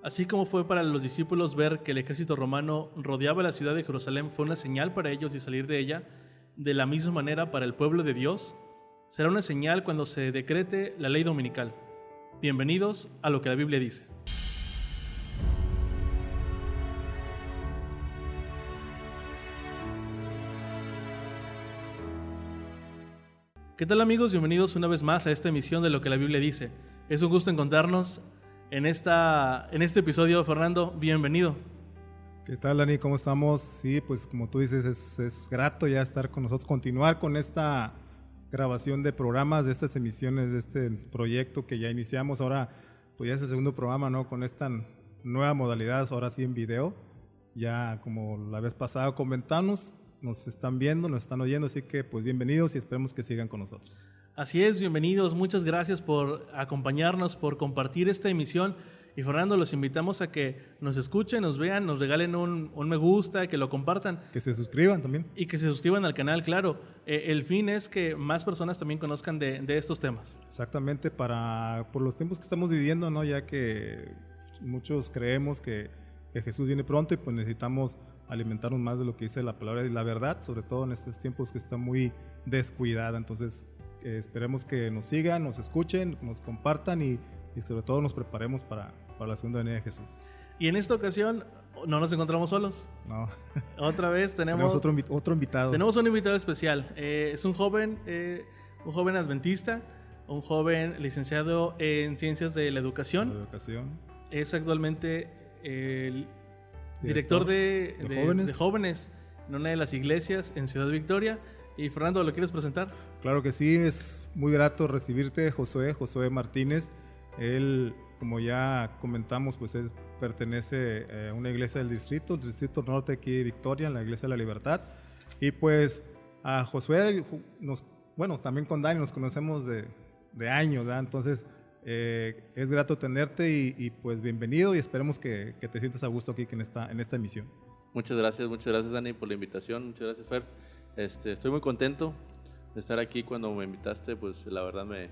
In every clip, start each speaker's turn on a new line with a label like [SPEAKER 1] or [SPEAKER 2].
[SPEAKER 1] Así como fue para los discípulos ver que el ejército romano rodeaba la ciudad de Jerusalén fue una señal para ellos y salir de ella, de la misma manera para el pueblo de Dios, será una señal cuando se decrete la ley dominical. Bienvenidos a lo que la Biblia dice. ¿Qué tal amigos? Bienvenidos una vez más a esta emisión de lo que la Biblia dice. Es un gusto encontrarnos en, esta, en este episodio. Fernando, bienvenido.
[SPEAKER 2] ¿Qué tal, Dani? ¿Cómo estamos? Sí, pues como tú dices, es, es, grato ya estar con nosotros, continuar con esta grabación de programas, de estas emisiones, de este proyecto que ya iniciamos. Ahora, pues ya es el segundo programa, ¿no? Con esta nueva modalidad, ahora sí en video. Ya como la vez pasada comentamos, nos están viendo, nos están oyendo, así que pues bienvenidos y esperemos que sigan con nosotros.
[SPEAKER 1] Así es, bienvenidos, muchas gracias por acompañarnos, por compartir esta emisión. Y Fernando, los invitamos a que nos escuchen, nos vean, nos regalen un, un, me gusta, que lo compartan.
[SPEAKER 2] Que se suscriban también.
[SPEAKER 1] Y que se suscriban al canal, claro. Eh, el fin es que más personas también conozcan de, de, estos temas.
[SPEAKER 2] Exactamente, para, por los tiempos que estamos viviendo, ¿no? ya que muchos creemos que, que Jesús viene pronto y pues necesitamos alimentarnos más de lo que dice la palabra y la verdad, sobre todo en estos tiempos que está muy descuidada. Entonces, esperemos que nos sigan, nos escuchen, nos compartan y, y sobre todo nos preparemos para, para, la segunda venida de Jesús.
[SPEAKER 1] Y en esta ocasión no nos encontramos solos.
[SPEAKER 2] No.
[SPEAKER 1] Otra vez tenemos,
[SPEAKER 2] tenemos otro, otro, invitado.
[SPEAKER 1] Tenemos un invitado especial. Eh, es un joven, eh, un joven adventista, un joven licenciado en ciencias de la educación.
[SPEAKER 2] La educación.
[SPEAKER 1] Es actualmente el director, director de,
[SPEAKER 2] de, de, jóvenes.
[SPEAKER 1] de, jóvenes. en una de las iglesias en Ciudad Victoria. Y Fernando, ¿lo quieres presentar?
[SPEAKER 2] Claro que sí, es muy grato recibirte, Josué, Josué Martínez. Él, como ya comentamos, pues él pertenece eh, a una iglesia del distrito, el distrito norte aquí de Victoria, en la iglesia de la Libertad. Y pues a Josué, nos, bueno, también con Dani nos conocemos de, de años, ¿verdad? Entonces, eh, es grato tenerte y, y, pues bienvenido y esperemos que, que, te sientas a gusto aquí en esta, en esta emisión.
[SPEAKER 3] Muchas gracias, muchas gracias Dani por la invitación, muchas gracias Fer. Este, estoy muy contento de estar aquí cuando me invitaste, pues la verdad me,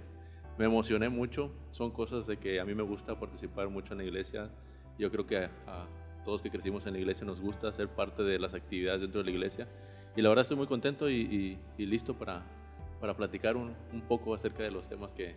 [SPEAKER 3] me, emocioné mucho. Son cosas de que a mí me gusta participar mucho en la iglesia. Yo creo que a, a todos que crecimos en la iglesia nos gusta ser parte de las actividades dentro de la iglesia. Y la verdad estoy muy contento y, y, y listo para, para platicar un, un poco acerca de los temas que,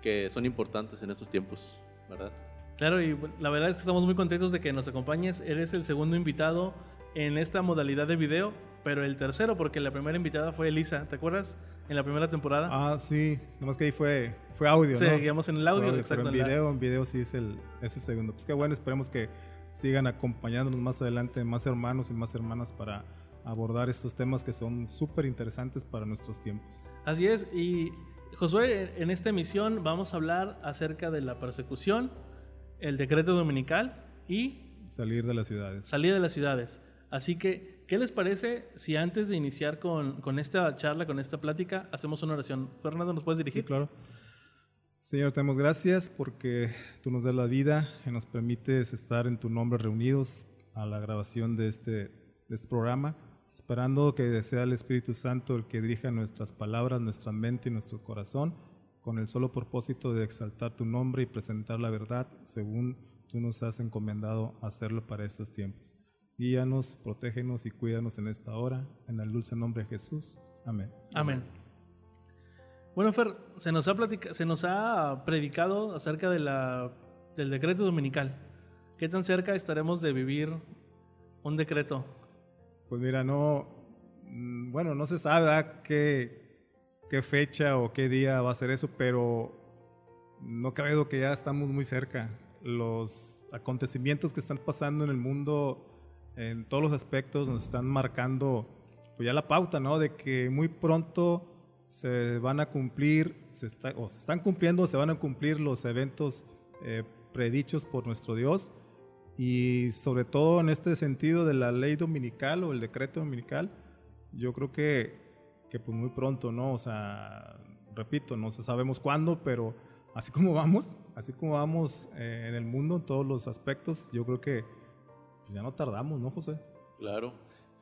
[SPEAKER 3] que son importantes en estos tiempos, ¿verdad?
[SPEAKER 1] Claro, y la verdad es que estamos muy contentos de que nos acompañes. Eres el segundo invitado en esta modalidad de video, pero el tercero, porque la primera invitada fue Elisa, ¿te acuerdas? En la primera temporada.
[SPEAKER 2] Ah, sí, nomás que ahí fue, fue audio,
[SPEAKER 1] sí,
[SPEAKER 2] ¿no?
[SPEAKER 1] en el audio,
[SPEAKER 2] audio
[SPEAKER 1] exacto.
[SPEAKER 2] Pero en video, en video sí es el, es el segundo. Pues qué bueno, esperemos que sigan acompañándonos más adelante, más hermanos y más hermanas para abordar estos temas que son súper interesantes para nuestros tiempos.
[SPEAKER 1] Así es, y Josué, en esta emisión vamos a hablar acerca de la persecución, el decreto dominical y...
[SPEAKER 2] Salir de las ciudades.
[SPEAKER 1] Salir de las ciudades. Así que, ¿qué les parece si antes de iniciar con, con, esta charla, con esta plática, hacemos una oración? Fernando, ¿nos puedes dirigir?
[SPEAKER 2] Sí, claro. Señor, te damos gracias porque tú nos das la vida y nos permites estar en tu nombre reunidos a la grabación de este, de este programa, esperando que sea el Espíritu Santo el que dirija nuestras palabras, nuestra mente y nuestro corazón, con el solo propósito de exaltar tu nombre y presentar la verdad según tú nos has encomendado hacerlo para estos tiempos. Guíanos, protégenos y cuídanos en esta hora, en el dulce nombre de Jesús. Amén.
[SPEAKER 1] Amén. Bueno, Fer, se nos ha, platica, se nos ha predicado acerca de la, del decreto dominical. ¿Qué tan cerca estaremos de vivir un decreto?
[SPEAKER 2] Pues mira, no, bueno, no se sabe qué, qué fecha o qué día va a ser eso, pero no cabe duda que ya estamos muy cerca. Los acontecimientos que están pasando en el mundo en todos los aspectos nos están marcando pues ya la pauta, ¿no? De que muy pronto se van a cumplir, se está, o se están cumpliendo, se van a cumplir los eventos eh, predichos por nuestro Dios y sobre todo en este sentido de la ley dominical o el decreto dominical, yo creo que, que pues muy pronto, ¿no? O sea, repito, no sabemos cuándo, pero así como vamos, así como vamos eh, en el mundo en todos los aspectos, yo creo que ya no tardamos, ¿no, José?
[SPEAKER 3] Claro.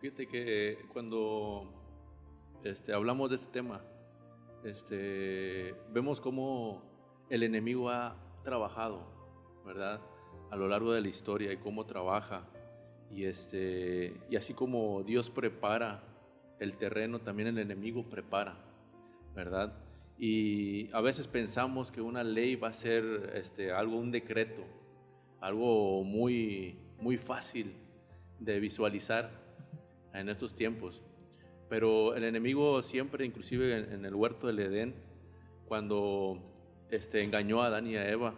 [SPEAKER 3] Fíjate que cuando este, hablamos de este tema, este, vemos cómo el enemigo ha trabajado, ¿verdad? a lo largo de la historia y cómo trabaja. Y, este, y así como Dios prepara el terreno, también el enemigo prepara, ¿verdad? Y a veces pensamos que una ley va a ser este, algo, un decreto, algo muy, muy fácil de visualizar en estos tiempos. Pero el enemigo siempre, inclusive en, el huerto del Edén, cuando este, engañó a Adán y a Eva,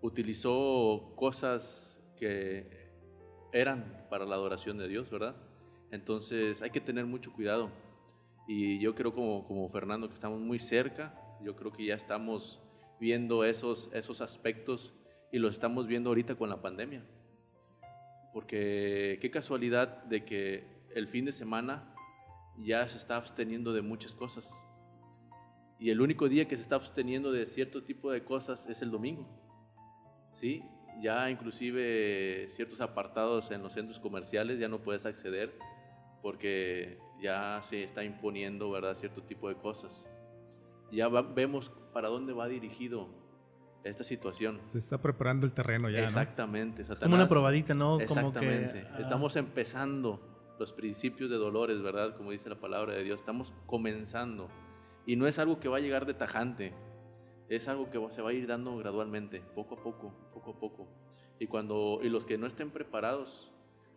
[SPEAKER 3] utilizó cosas que eran para la adoración de Dios, ¿verdad? Entonces hay que tener mucho cuidado. Y yo creo como, como Fernando que estamos muy cerca, yo creo que ya estamos viendo esos, esos aspectos y los estamos viendo ahorita con la pandemia. Porque qué casualidad de que el fin de semana ya se está absteniendo de muchas cosas. Y el único día que se está absteniendo de cierto tipo de cosas es el domingo. ¿Sí? Ya inclusive ciertos apartados en los centros comerciales ya no puedes acceder porque ya se está imponiendo, ¿verdad? Cierto tipo de cosas. Ya vemos para dónde va dirigido esta situación.
[SPEAKER 2] Se está preparando el terreno ya.
[SPEAKER 3] Exactamente.
[SPEAKER 1] Es como una probadita, ¿no?
[SPEAKER 3] Exactamente. Estamos empezando los principios de dolores, ¿verdad? Como dice la palabra de Dios. Estamos comenzando. Y no es algo que va a llegar de tajante. Es algo que se va a ir dando gradualmente, poco a poco, poco a poco. Y, cuando, y los que no estén preparados,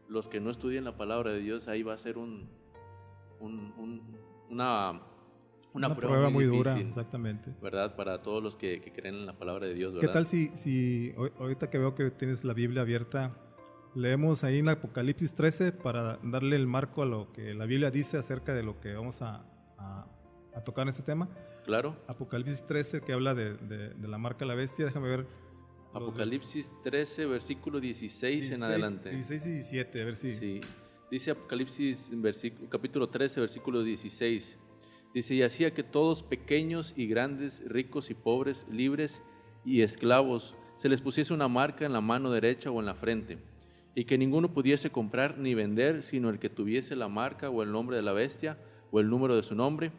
[SPEAKER 3] los que no estudien la palabra de Dios, ahí va a ser un, una, una,
[SPEAKER 2] prueba, muy, dura, exactamente.
[SPEAKER 3] ¿Verdad? Para todos los que, creen en la palabra de Dios.
[SPEAKER 2] ¿Qué tal si, si ahorita que veo que tienes la Biblia abierta, leemos ahí en Apocalipsis 13 para darle el marco a lo que la Biblia dice acerca de lo que vamos a, a, tocar en este tema?
[SPEAKER 3] Claro.
[SPEAKER 2] Apocalipsis 13 que habla de, de, la marca de la bestia, déjame ver.
[SPEAKER 3] Apocalipsis 13, versículo 16, en adelante.
[SPEAKER 2] 16 y 17, a ver si.
[SPEAKER 3] Sí. Dice Apocalipsis capítulo 13, versículo 16. Dice, y hacía que todos, pequeños y grandes, ricos y pobres, libres y esclavos, se les pusiese una marca en la mano derecha o en la frente, y que ninguno pudiese comprar ni vender, sino el que tuviese la marca o el nombre de la bestia o el número de su nombre.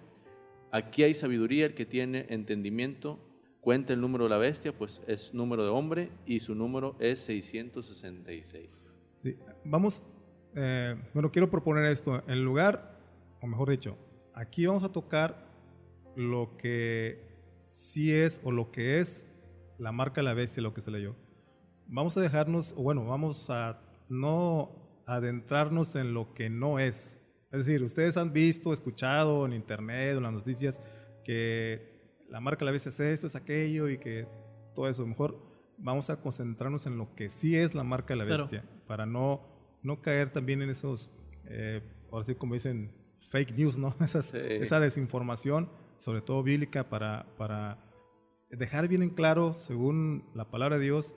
[SPEAKER 3] Aquí hay sabiduría, el que tiene entendimiento, cuenta el número de la bestia, pues es número de hombre, y su número es 666.
[SPEAKER 2] Sí, vamos eh, bueno, quiero proponer esto. En lugar, o mejor dicho, aquí vamos a tocar lo que sí es o lo que es la marca de la bestia, lo que se leyó. Vamos a dejarnos, o bueno, vamos a no adentrarnos en lo que no es. Es decir, ustedes han visto, escuchado en internet o en las noticias que la marca de la bestia es esto, es aquello y que todo eso. Mejor vamos a concentrarnos en lo que sí es la marca la bestia, para no no caer también en esos, eh, ahora sí como dicen, fake news, ¿no? Esa desinformación, sobre todo bíblica, para, para dejar bien en claro, según la palabra de Dios,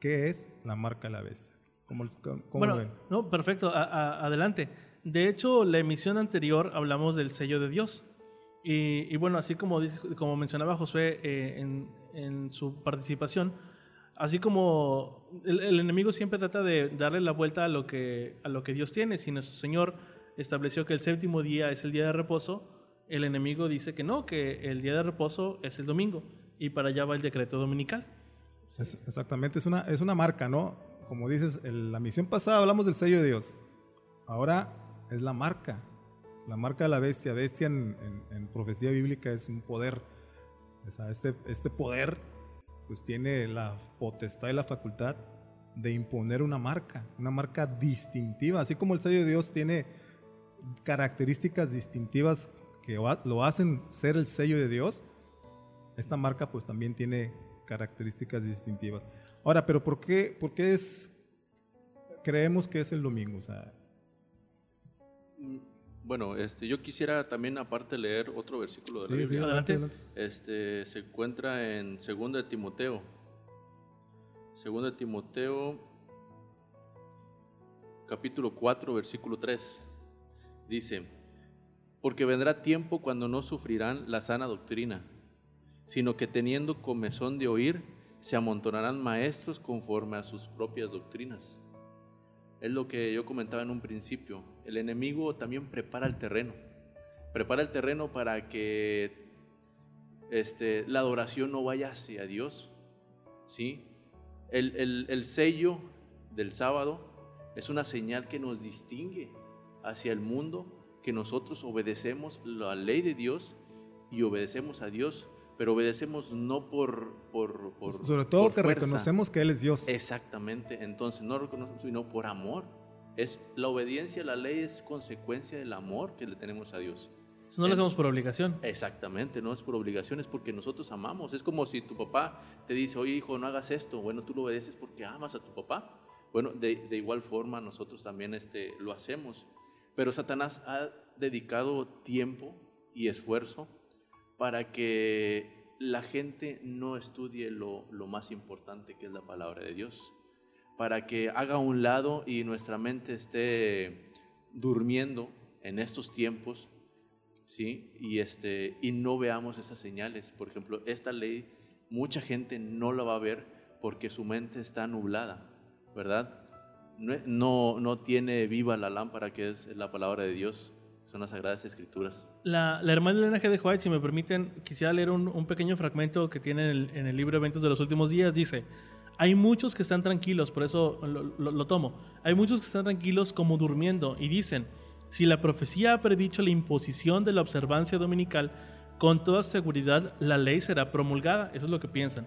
[SPEAKER 2] qué es la marca de la bestia. ¿Cómo,
[SPEAKER 1] bueno, no, perfecto, adelante. De hecho, la emisión anterior hablamos del sello de Dios. Y, bueno, así como, como mencionaba Josué eh, en, en su participación, así como el, enemigo siempre trata de darle la vuelta a lo, que, a lo que Dios tiene, si nuestro Señor estableció que el séptimo día es el día de reposo, el enemigo dice que no, que el día de reposo es el domingo y para allá va el decreto dominical.
[SPEAKER 2] exactamente, es una, es una marca, ¿no? Como dices, en la misión pasada hablamos del sello de Dios, ahora es la marca, la marca de la bestia. Bestia en, profecía bíblica es un poder. este, este poder pues tiene la potestad y la facultad de imponer una marca, una marca distintiva, así como el sello de Dios tiene características distintivas que lo hacen ser el sello de Dios, esta marca pues también tiene características distintivas. Ahora, pero ¿por qué, por qué es, creemos que es el domingo? O sea,
[SPEAKER 3] bueno, este, yo quisiera también aparte leer otro versículo de la
[SPEAKER 2] Biblia. Sí, adelante,
[SPEAKER 3] Este, se encuentra en 2 de Timoteo. 2 de Timoteo, capítulo 4, versículo 3. Dice, porque vendrá tiempo cuando no sufrirán la sana doctrina, sino que teniendo comezón de oír, se amontonarán maestros conforme a sus propias doctrinas es lo que yo comentaba en un principio. El enemigo también prepara el terreno. Prepara el terreno para que este, la adoración no vaya hacia Dios. ¿sí? El, el- el sello del sábado es una señal que nos distingue hacia el mundo, que nosotros obedecemos la ley de Dios y obedecemos a Dios, pero obedecemos no por... por, por
[SPEAKER 2] Sobre todo
[SPEAKER 3] por
[SPEAKER 2] que
[SPEAKER 3] fuerza.
[SPEAKER 2] reconocemos que Él es Dios.
[SPEAKER 3] Exactamente, entonces no reconocemos, sino por amor. Es, la obediencia a la ley es consecuencia del amor que le tenemos a Dios.
[SPEAKER 1] Eso no lo hacemos por obligación.
[SPEAKER 3] Exactamente, no es por obligación, es porque nosotros amamos. Es como si tu papá te dice, oye hijo, no hagas esto. Bueno, tú lo obedeces porque amas a tu papá. Bueno, de, de igual forma nosotros también este, lo hacemos. Pero Satanás ha dedicado tiempo y esfuerzo para que la gente no estudie lo, más importante que es la palabra de Dios. Para que haga un lado y nuestra mente esté durmiendo en estos tiempos ¿sí? Y, este, y no veamos esas señales. Por ejemplo, esta ley, mucha gente no la va a ver porque su mente está nublada, ¿verdad? No, no, tiene viva la lámpara que es la palabra de Dios, son las sagradas escrituras.
[SPEAKER 1] La, la hermana Elena G. de White, si me permiten, quisiera leer un, un pequeño fragmento que tiene en el, libro Eventos de los Últimos Días. Dice, hay muchos que están tranquilos, por eso lo tomo. Hay muchos que están tranquilos como durmiendo y dicen, si la profecía ha predicho la imposición de la observancia dominical, con toda seguridad la ley será promulgada. Eso es lo que piensan.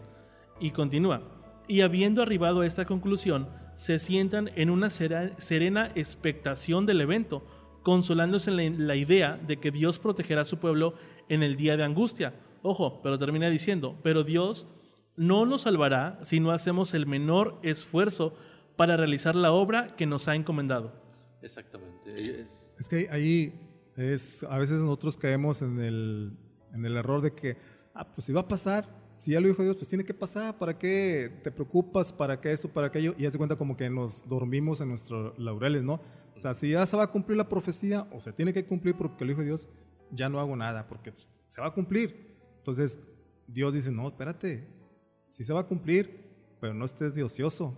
[SPEAKER 1] Y continúa. Y habiendo arribado a esta conclusión, se sientan en una serena expectación del evento, consolándose en la, la idea de que Dios protegerá a su pueblo en el día de angustia. Ojo, pero termina diciendo, pero Dios no nos salvará si no hacemos el menor esfuerzo para realizar la obra que nos ha encomendado.
[SPEAKER 3] Exactamente. es-
[SPEAKER 2] Es que ahí es, a veces nosotros caemos en el, en el error de que, ah, pues si va a pasar, si ya lo dijo Dios, pues tiene que pasar, ¿para qué te preocupas? ¿Para qué esto? ¿Para aquello? Y hace cuenta como que nos dormimos en nuestros laureles, ¿no? O sea, si ya se va a cumplir la profecía, o se tiene que cumplir porque lo dijo Dios, ya no hago nada, porque se va a cumplir. Entonces, Dios dice, no, espérate, sí se va a cumplir, pero no estés de ocioso,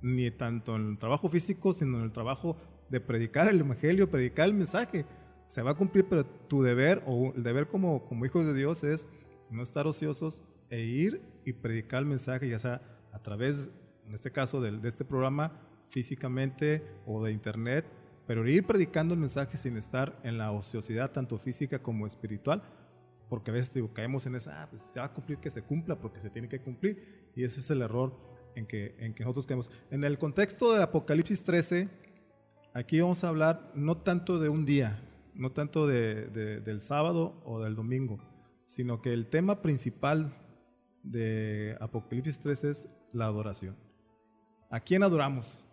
[SPEAKER 2] ni tanto en el trabajo físico, sino en el trabajo de predicar el evangelio, predicar el mensaje. Se va a cumplir, pero tu deber o el deber como, como hijos de Dios es no estar ociosos e ir y predicar el mensaje, ya sea a través, en este caso, del- de, este programa, físicamente o de internet, pero ir predicando el mensaje sin estar en la ociosidad, tanto física como espiritual, porque a veces digo, caemos en esa, ah, pues se va a cumplir que se cumpla porque se tiene que cumplir, y ese es el error en que, en que nosotros caemos. En el contexto del Apocalipsis 13, aquí vamos a hablar no tanto de un día, no tanto de, de- del sábado o del domingo, sino que el tema principal de Apocalipsis 13 es la adoración. ¿A quién adoramos?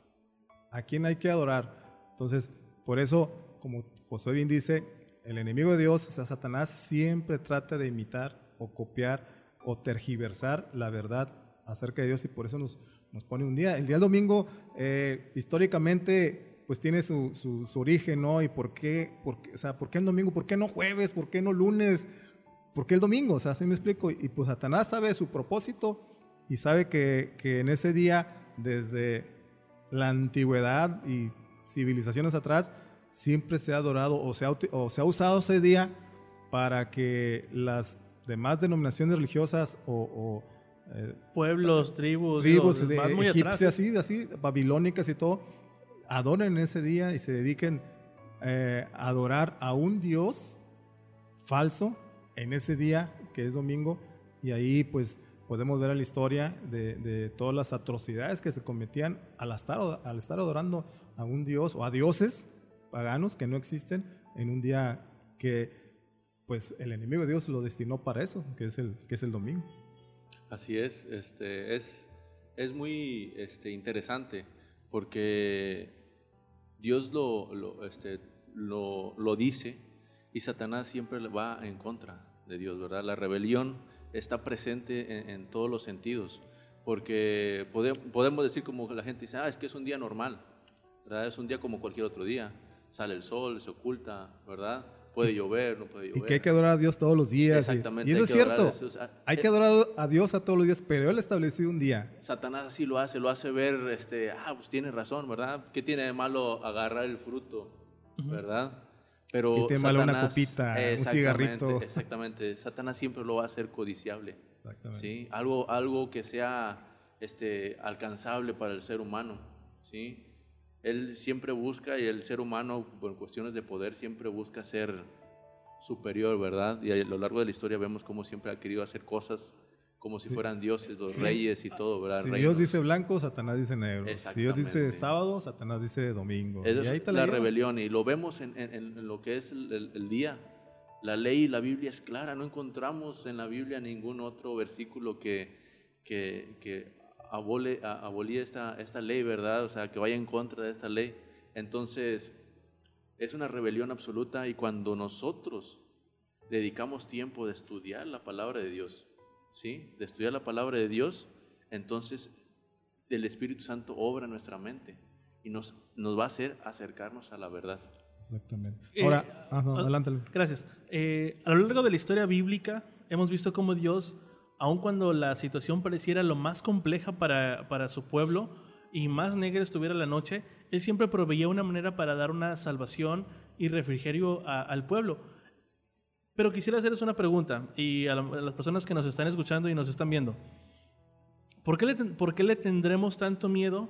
[SPEAKER 2] ¿A quién hay que adorar? Entonces, por eso, como José bien dice, el enemigo de Dios, o sea, Satanás, siempre trata de imitar o copiar o tergiversar la verdad acerca de Dios y por eso nos, nos pone un día. El día del domingo, eh, históricamente, pues tiene su, su- su origen, ¿no? Y por qué, por qué, o sea, ¿por qué el domingo? ¿Por qué no jueves? ¿Por qué no lunes? ¿Por qué el domingo? O sea, así me explico. Y pues Satanás sabe su propósito y sabe que, que en ese día, desde la antigüedad y civilizaciones atrás, siempre se ha adorado o se ha, o se ha usado ese día para que las demás denominaciones religiosas o, o, eh,
[SPEAKER 1] Pueblos, tribus,
[SPEAKER 2] tribus
[SPEAKER 1] digo,
[SPEAKER 2] de
[SPEAKER 1] van muy atrás.
[SPEAKER 2] egipcias, así, así, babilónicas y todo, adoren ese día y se dediquen eh, a adorar a un Dios falso en ese día que es domingo y ahí pues podemos ver la historia de, todas las atrocidades que se cometían al estar, al estar adorando a un Dios o a dioses paganos que no existen en un día que pues el enemigo de Dios lo destinó para eso, que es el, que es el domingo.
[SPEAKER 3] Así es, este, es, es muy este, interesante porque Dios lo, este, lo, lo dice y Satanás siempre va en contra de Dios, ¿verdad? La rebelión está presente en, en todos los sentidos porque pode- podemos decir como la gente dice, ah, es que es un día normal, ¿verdad? Es un día como cualquier otro día, sale el sol, se oculta, ¿verdad? Puede llover, no puede llover.
[SPEAKER 2] Y que hay que adorar a Dios todos los días. y-
[SPEAKER 3] Exactamente,
[SPEAKER 2] Y, eso es cierto. Hay
[SPEAKER 3] eh,
[SPEAKER 2] que adorar a Dios a todos los días, pero Él ha establecido un día.
[SPEAKER 3] Satanás así lo hace, lo hace ver, este, ah, pues tiene razón, ¿verdad? ¿Qué tiene de malo agarrar el fruto, verdad? Pero
[SPEAKER 2] ¿Qué tiene de malo una copita, un cigarrito?
[SPEAKER 3] Exactamente, Satanás siempre lo va a hacer codiciable,
[SPEAKER 2] Exactamente.
[SPEAKER 3] ¿sí? Algo, algo que sea este, alcanzable para el ser humano, ¿sí? Él siempre busca, y el ser humano, por cuestiones de poder, siempre busca ser superior, ¿verdad? Y a lo largo de la historia vemos cómo siempre ha querido hacer cosas como si fueran dioses, los reyes y todo, ¿verdad?
[SPEAKER 2] Si Dios dice blanco, Satanás dice negro. Si Dios dice sábado, Satanás dice domingo.
[SPEAKER 3] y ahí está la, rebelión y lo vemos en, lo que es el, día. La ley y la Biblia es clara, no encontramos en la Biblia ningún otro versículo que, que, que abole, abolía esta, esta ley, ¿verdad? O sea, que vaya en contra de esta ley. Entonces, es una rebelión absoluta y cuando nosotros dedicamos tiempo de estudiar la palabra de Dios, ¿sí? De estudiar la palabra de Dios, entonces el Espíritu Santo obra en nuestra mente y nos, nos va a hacer acercarnos a la verdad.
[SPEAKER 2] Exactamente. Eh, Ahora, ah, adelante.
[SPEAKER 1] Gracias. Eh, a lo largo de la historia bíblica hemos visto cómo Dios, aun cuando la situación pareciera lo más compleja para, para su pueblo y más negra estuviera la noche, Él siempre proveía una manera para dar una salvación y refrigerio al pueblo. Pero quisiera hacerles una pregunta y a, las personas que nos están escuchando y nos están viendo. ¿Por qué, le, ¿Por qué le tendremos tanto miedo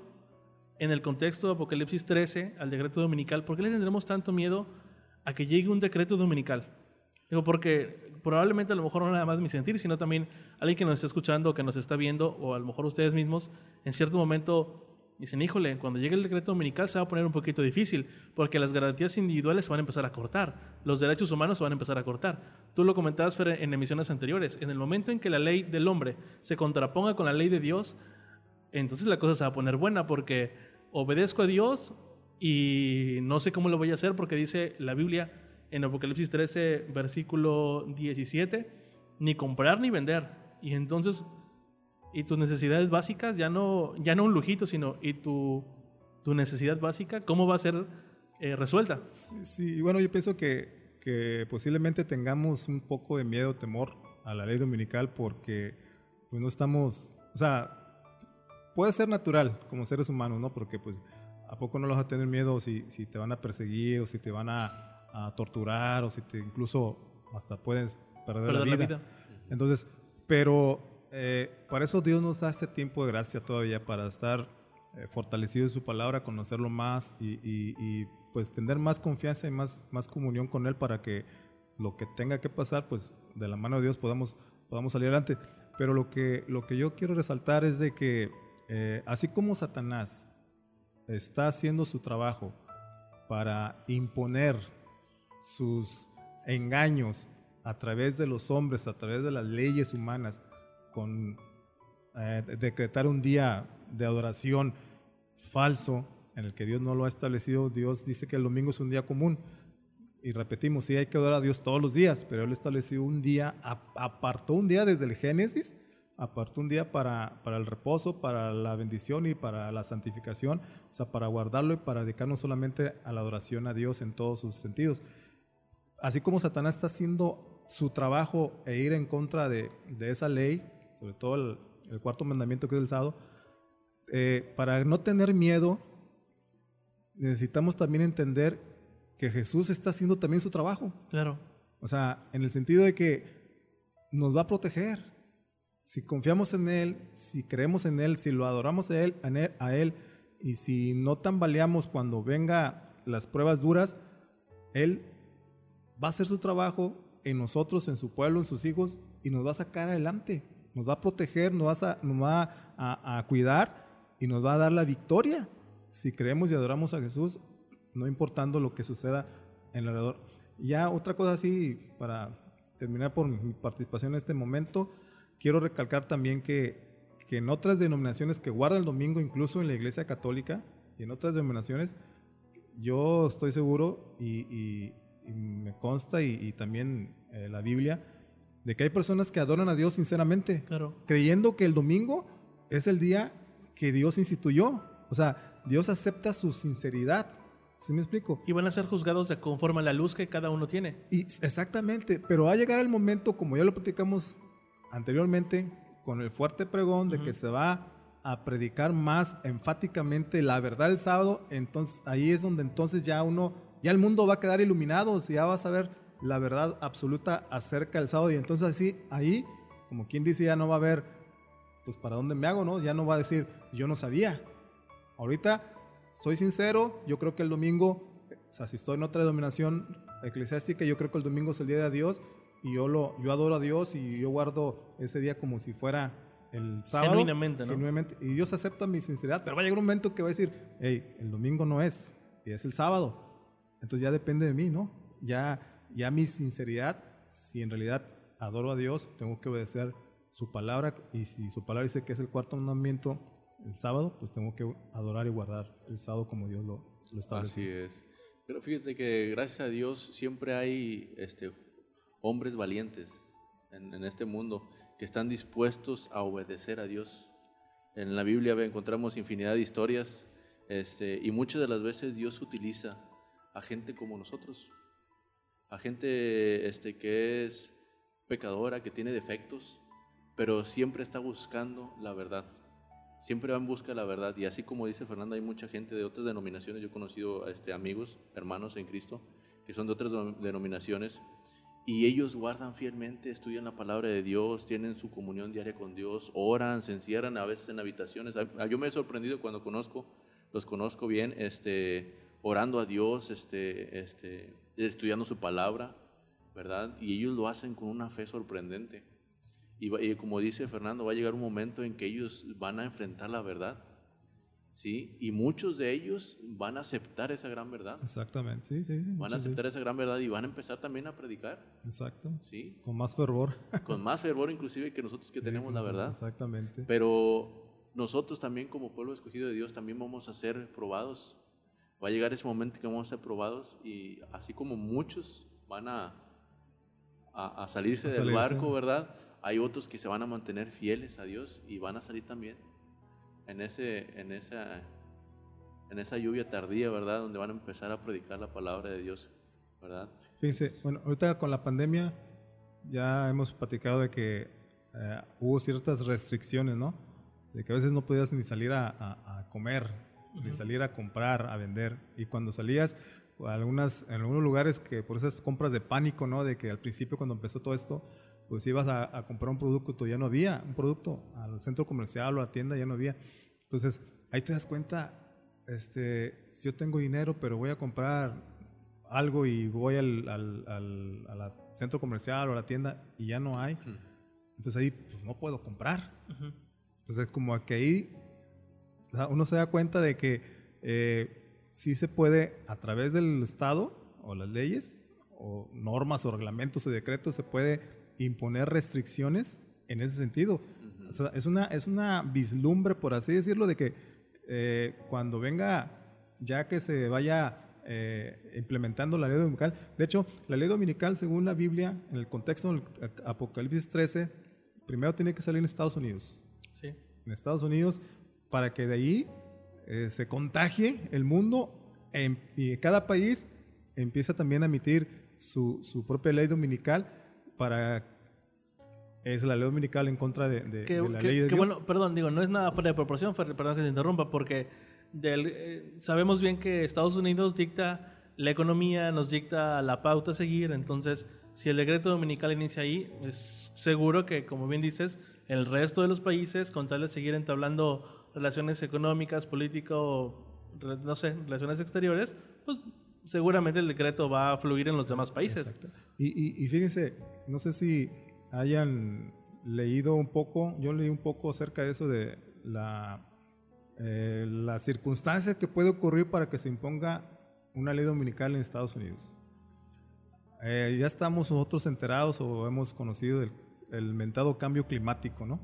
[SPEAKER 1] en el contexto de Apocalipsis 13 al decreto dominical? ¿Por qué le tendremos tanto miedo a que llegue un decreto dominical? Digo, porque probablemente a lo mejor no nada más mi sentir, sino también alguien que nos está escuchando, que nos está viendo, o a lo mejor ustedes mismos, en cierto momento dicen, híjole, cuando llegue el decreto dominical se va a poner un poquito difícil, porque las garantías individuales se van a empezar a cortar, los derechos humanos se van a empezar a cortar. Tú lo comentabas, Fer, en emisiones anteriores, en el momento en que la ley del hombre se contraponga con la ley de Dios, entonces la cosa se va a poner buena, porque obedezco a Dios y no sé cómo lo voy a hacer, porque dice la Biblia, en Apocalipsis 13, versículo 17, ni comprar ni vender. Y entonces, y tus necesidades básicas, ya no, ya no un lujito, sino y tu, tu necesidad básica, ¿cómo va a ser eh, resuelta?
[SPEAKER 2] Sí, bueno, yo pienso que, que, posiblemente tengamos un poco de miedo, temor a la ley dominical porque pues no estamos, o sea, puede ser natural como seres humanos, ¿no? Porque pues ¿a poco no los vas a tener miedo si, si te van a perseguir o si te van a a torturar o si te incluso hasta puedes perder, la, vida. Entonces, pero eh, para eso Dios nos da este tiempo de gracia todavía para estar eh, fortalecido en su palabra, conocerlo más y, pues tener más confianza y más, más comunión con Él para que lo que tenga que pasar, pues de la mano de Dios podamos, podamos salir adelante. Pero lo que, lo que yo quiero resaltar es de que eh, así como Satanás está haciendo su trabajo para imponer sus engaños a través de los hombres, a través de las leyes humanas, eh, decretar un día de adoración falso en el que Dios no lo ha establecido. Dios dice que el domingo es un día común. Y repetimos, sí hay que adorar a Dios todos los días, pero Él estableció un día, apartó un día desde el Génesis, apartó un día para, para el reposo, para la bendición y para la santificación, o sea, para guardarlo y para dedicarnos solamente a la adoración a Dios en todos sus sentidos así como Satanás está haciendo su trabajo e ir en contra de, esa ley, sobre todo el, cuarto mandamiento que es el sábado, eh, para no tener miedo, necesitamos también entender que Jesús está haciendo también su trabajo.
[SPEAKER 1] Claro.
[SPEAKER 2] O sea, en el sentido de que nos va a proteger. Si confiamos en Él, si creemos en Él, si lo adoramos a Él, a él y si no tambaleamos cuando venga las pruebas duras, Él va a hacer su trabajo en nosotros, en su pueblo, en sus hijos, y nos va a sacar adelante, nos va a proteger, nos va a, cuidar y nos va a dar la victoria si creemos y adoramos a Jesús, no importando lo que suceda en alrededor. Ya otra cosa así, para terminar por mi participación en este momento, quiero recalcar también que, que en otras denominaciones que guardan el domingo, incluso en la Iglesia Católica y en otras denominaciones, yo estoy seguro y me consta y, también eh, la Biblia, de que hay personas que adoran a Dios sinceramente, creyendo que el domingo es el día que Dios instituyó. O sea, Dios acepta su sinceridad. ¿Sí me explico?
[SPEAKER 1] Y van a ser juzgados de conforme a la luz que cada uno tiene.
[SPEAKER 2] Y, exactamente, pero va a llegar el momento, como ya lo platicamos anteriormente, con el fuerte pregón de que se va a predicar más enfáticamente la verdad el sábado, entonces ahí es donde entonces ya uno ya el mundo va a quedar iluminado, ya vas a ver la verdad absoluta acerca del sábado y entonces así, ahí, como quien dice, ya no va a haber pues para dónde me hago, ¿no? Ya no va a decir, yo no sabía. Ahorita, soy sincero, yo creo que el domingo, o sea, si estoy en otra denominación eclesiástica, yo creo que el domingo es el día de Dios y yo, lo, yo adoro a Dios y yo guardo ese día como si fuera el sábado.
[SPEAKER 1] Genuinamente, ¿no?
[SPEAKER 2] Genuinamente. Y Dios acepta mi sinceridad, pero va a llegar un momento que va a decir, hey, el domingo no es, es el sábado. Entonces ya depende de mí, ¿no? Ya, ya mi sinceridad, si en realidad adoro a Dios, tengo que obedecer su palabra y si su palabra dice que es el cuarto mandamiento el sábado, pues tengo que adorar y guardar el sábado como Dios lo, lo establece.
[SPEAKER 3] Así es. Pero fíjate que gracias a Dios siempre hay este, hombres valientes en, en este mundo que están dispuestos a obedecer a Dios. En la Biblia encontramos infinidad de historias este, y muchas de las veces Dios utiliza a gente como nosotros, a gente este, que es pecadora, que tiene defectos, pero siempre está buscando la verdad. Siempre va en busca de la verdad. Y así como dice Fernanda, hay mucha gente de otras denominaciones. Yo he conocido este, amigos, hermanos en Cristo, que son de otras denominaciones. Y ellos guardan fielmente, estudian la palabra de Dios, tienen su comunión diaria con Dios, oran, se encierran a veces en habitaciones. Yo me he sorprendido cuando conozco, los conozco bien, este, orando a Dios, este, este, estudiando su palabra, ¿verdad? Y ellos lo hacen con una fe sorprendente. Y, como dice Fernando, va a llegar un momento en que ellos van a enfrentar la verdad. ¿Sí? Y muchos de ellos van a aceptar esa gran verdad.
[SPEAKER 2] Exactamente, sí, sí. sí
[SPEAKER 3] van a aceptar esa gran verdad y van a empezar también a predicar.
[SPEAKER 2] Exacto.
[SPEAKER 3] ¿Sí?
[SPEAKER 2] Con más fervor.
[SPEAKER 3] Con más fervor inclusive que nosotros que tenemos la verdad.
[SPEAKER 2] Exactamente.
[SPEAKER 3] Pero nosotros también como pueblo escogido de Dios también vamos a ser probados. Va a llegar ese momento que vamos a ser probados y así como muchos van a, a, salirse del barco, ¿verdad? Hay otros que se van a mantener fieles a Dios y van a salir también en, ese, en, esa, en esa lluvia tardía, ¿verdad? Donde van a empezar a predicar la palabra de Dios, ¿verdad?
[SPEAKER 2] Fíjense, bueno, ahorita con la pandemia ya hemos platicado de que eh, hubo ciertas restricciones, ¿no? De que a veces no podías ni salir a, comer, ni salir a comprar, a vender. Y cuando salías, algunas, en algunos lugares que por esas compras de pánico, ¿no? De que al principio cuando empezó todo esto, pues ibas a, comprar un producto, ya no había un producto, al centro comercial o a la tienda ya no había. Entonces, ahí te das cuenta, este, si yo tengo dinero, pero voy a comprar algo y voy al, al, centro comercial o a la tienda y ya no hay, entonces ahí pues, no puedo comprar. Entonces, como que ahí uno se da cuenta de que eh, sí se puede, a través del Estado o las leyes, o normas o reglamentos o decretos, se puede imponer restricciones en ese sentido. es, una, es una vislumbre, por así decirlo, de que eh, cuando venga, ya que se vaya eh, implementando la ley dominical, de hecho, la ley dominical, según la Biblia, en el contexto del Apocalipsis 13, primero tiene que salir en Estados Unidos.
[SPEAKER 1] Sí.
[SPEAKER 2] En Estados Unidos, para que de ahí eh, se contagie el mundo y cada país empieza también a emitir su, su propia ley dominical para es la ley dominical en contra de, la ley de Dios.
[SPEAKER 1] bueno, perdón, digo, no es nada fuera de proporción, perdón que te interrumpa, porque eh, sabemos bien que Estados Unidos dicta la economía, nos dicta la pauta a seguir, entonces si el decreto dominical inicia ahí, es seguro que, como bien dices, el resto de los países, con tal de seguir entablando relaciones económicas, político, no sé, relaciones exteriores, pues seguramente el decreto va a fluir en los demás países.
[SPEAKER 2] Y, y, fíjense, no sé si hayan leído un poco, yo leí un poco acerca de eso de la, eh, la circunstancia que puede ocurrir para que se imponga una ley dominical en Estados Unidos. Eh, ya estamos nosotros enterados o hemos conocido el, el mentado cambio climático, ¿no?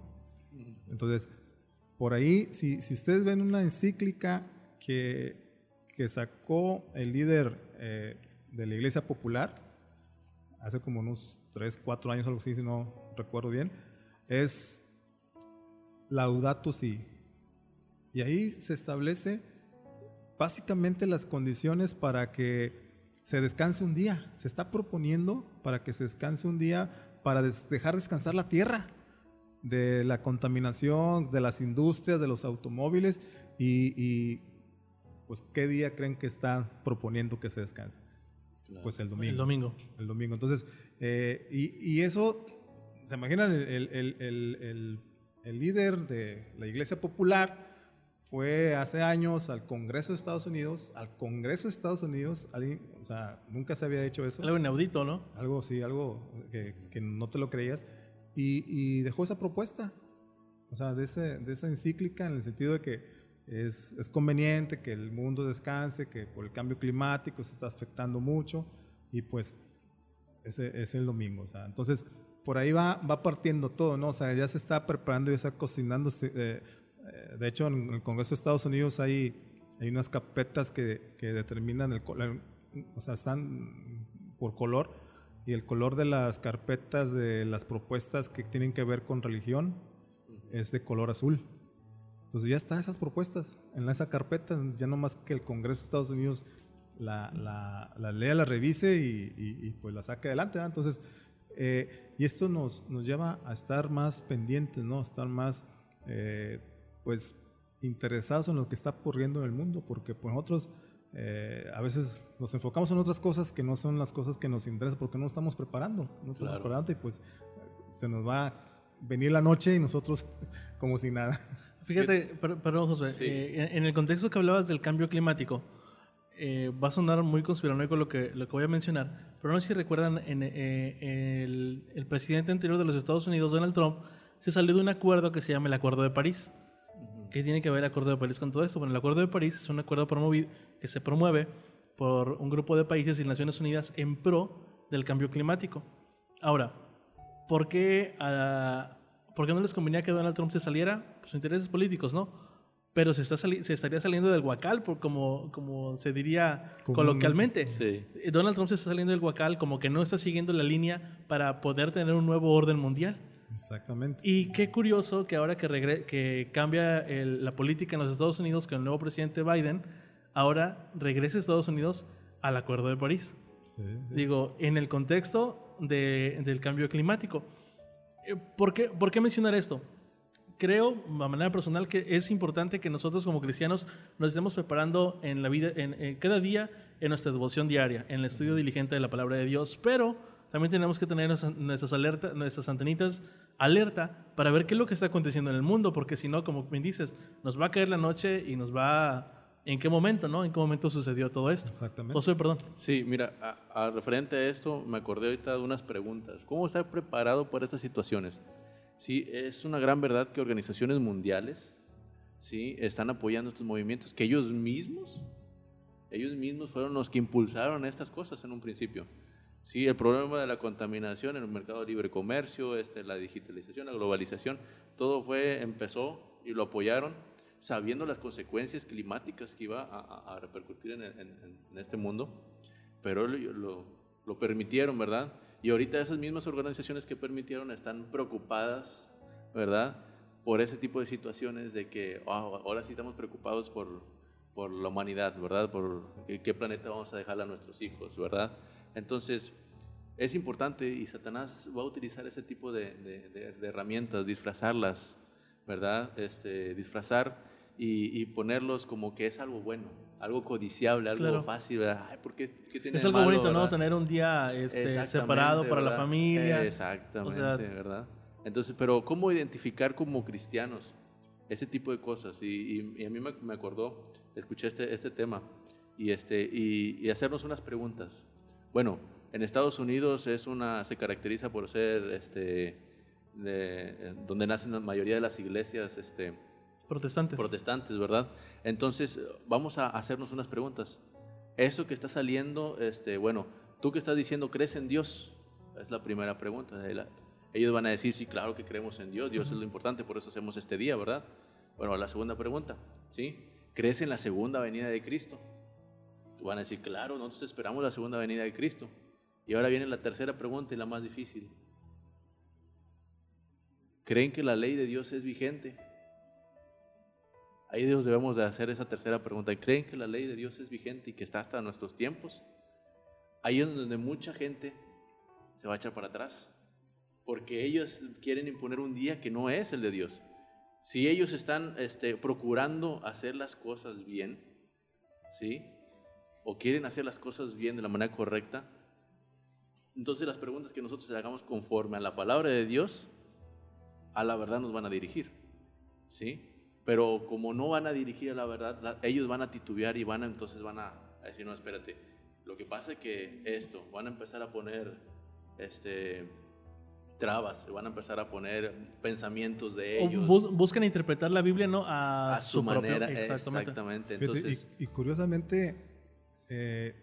[SPEAKER 2] Entonces, por ahí, si, ustedes ven una encíclica que que sacó el líder eh, de la Iglesia Popular, hace como unos 3, 4 años, algo así, si no recuerdo bien, es Laudato Si. Y ahí se establece básicamente las condiciones para que se descanse un día. Se está proponiendo para que se descanse un día para dejar descansar la tierra de la contaminación, de las industrias, de los automóviles y pues ¿qué día creen que está proponiendo que se descanse? Pues el domingo.
[SPEAKER 1] El domingo.
[SPEAKER 2] El domingo. Entonces, eh, y, eso, ¿se imaginan el, el líder de la Iglesia Popular fue hace años al Congreso de Estados Unidos, al Congreso de Estados Unidos, o sea, nunca se había hecho eso.
[SPEAKER 1] Algo inaudito, ¿no?
[SPEAKER 2] Algo, sí, algo que, que no te lo creías, y, y, dejó esa propuesta, o sea, de, ese, de esa encíclica en el sentido de que es, es, conveniente que el mundo descanse, que por el cambio climático se está afectando mucho, y pues ese es el domingo, o sea, entonces por ahí va, va partiendo todo, ¿no? O sea, ya se está preparando, ya está cocinando. Eh, eh, de hecho, en el Congreso de Estados Unidos hay, hay unas carpetas que, que determinan el o sea, están por color, y el color de las carpetas de las propuestas que tienen que ver con religión es de color azul. Entonces ya están esas propuestas en esa carpeta, ya no más que el Congreso de Estados Unidos la, la, la lea, la revise y, y, pues la saque adelante. Entonces, eh, y esto nos, nos lleva a estar más pendientes, ¿no? A estar más, eh, pues, interesados en lo que está ocurriendo en el mundo, porque pues nosotros eh, a veces nos enfocamos en otras cosas que no son las cosas que nos interesan, porque no estamos preparando, no estamos preparando y pues se nos va a venir la noche y nosotros como si nada.
[SPEAKER 1] Fíjate, perdón José, en el contexto que hablabas del cambio climático, eh, va a sonar muy conspiranoico lo que, lo que voy a mencionar, pero no sé si recuerdan, en, eh, el, presidente anterior de los Estados Unidos, Donald Trump, se salió de un acuerdo que se llama el Acuerdo de París. ¿Qué tiene que ver el Acuerdo de París con todo esto? Bueno, el Acuerdo de París es un acuerdo promovido, que se promueve por un grupo de países y Naciones Unidas en pro del cambio climático. Ahora, ¿por qué, ¿por qué no les convenía que Donald Trump se saliera? Pues intereses políticos, ¿no? pero se, está se estaría saliendo del guacal, por como, como se diría coloquialmente. Eh, Donald Trump se está saliendo del guacal como que no está siguiendo la línea para poder tener un nuevo orden mundial.
[SPEAKER 2] Exactamente.
[SPEAKER 1] Y qué curioso que ahora que, que cambia la política en los Estados Unidos con el nuevo presidente Biden, ahora regrese Estados Unidos al Acuerdo de París. Digo, en el contexto de, del cambio climático. Eh, ¿Por qué, ¿Por qué mencionar esto? creo, de manera personal, que es importante que nosotros como cristianos nos estemos preparando en la vida, en, cada día en nuestra devoción diaria, en el estudio diligente de la palabra de Dios, pero también tenemos que tener nuestras, alertas, nuestras antenitas alerta para ver qué es lo que está aconteciendo en el mundo, porque si no, como me dices, nos va a caer la noche y nos va a, ¿En qué momento, no? ¿En qué momento sucedió todo esto?
[SPEAKER 2] Exactamente.
[SPEAKER 1] José, perdón.
[SPEAKER 3] Sí, mira, a, referente a esto, me acordé ahorita de unas preguntas. ¿Cómo estar preparado para estas situaciones? Sí, es una gran verdad que organizaciones mundiales ¿sí? están apoyando estos movimientos, que ellos mismos, ellos mismos fueron los que impulsaron estas cosas en un principio. Sí, el problema de la contaminación en el mercado libre comercio, este, la digitalización, la globalización, todo fue, empezó y lo apoyaron sabiendo las consecuencias climáticas que iba a, repercutir en, este mundo, pero lo, lo permitieron, ¿verdad? Y ahorita esas mismas organizaciones que permitieron están preocupadas, ¿verdad? Por ese tipo de situaciones de que ahora sí estamos preocupados por, por la humanidad, ¿verdad? Por qué, planeta vamos a dejarle a nuestros hijos, ¿verdad? Entonces, es importante y Satanás va a utilizar ese tipo de, de, herramientas, disfrazarlas, ¿verdad? Este, disfrazar y, y, ponerlos como que es algo bueno, algo codiciable, algo fácil, ¿verdad? Ay, ¿por qué, tiene
[SPEAKER 1] es algo bonito, ¿no? Tener un día este, separado para la familia.
[SPEAKER 3] Exactamente, ¿verdad? Entonces, pero ¿cómo identificar como cristianos ese tipo de cosas? Y, y, a mí me, me, acordó, escuché este, este tema y, este, y, hacernos unas preguntas. Bueno, en Estados Unidos es una, se caracteriza por ser, este, de, donde nacen la mayoría de las iglesias, este,
[SPEAKER 1] Protestantes.
[SPEAKER 3] Protestantes, ¿verdad? Entonces, vamos a hacernos unas preguntas. Eso que está saliendo, este, bueno, tú que estás diciendo, ¿crees en Dios? Es la primera pregunta. Ellos van a decir, sí, claro que creemos en Dios, Dios es lo importante, por eso hacemos este día, ¿verdad? Bueno, la segunda pregunta, ¿sí? ¿Crees en la segunda venida de Cristo? Van a decir, claro, nosotros esperamos la segunda venida de Cristo. Y ahora viene la tercera pregunta y la más difícil. ¿Creen que la ley de Dios es vigente? Ahí Dios debemos de hacer esa tercera pregunta. ¿Creen que la ley de Dios es vigente y que está hasta nuestros tiempos? Ahí es donde mucha gente se va a echar para atrás, porque ellos quieren imponer un día que no es el de Dios. Si ellos están este, procurando hacer las cosas bien, ¿sí? O quieren hacer las cosas bien de la manera correcta, entonces las preguntas que nosotros hagamos conforme a la palabra de Dios a la verdad nos van a dirigir, ¿sí? Pero como no van a dirigir a la verdad, ellos van a titubear y van a, entonces van a, decir, no, espérate, lo que pasa es que esto, van a empezar a poner, este, trabas, van a empezar a poner pensamientos de ellos.
[SPEAKER 1] buscan interpretar la Biblia no a, su, manera.
[SPEAKER 3] exactamente. Entonces,
[SPEAKER 2] y, curiosamente, eh,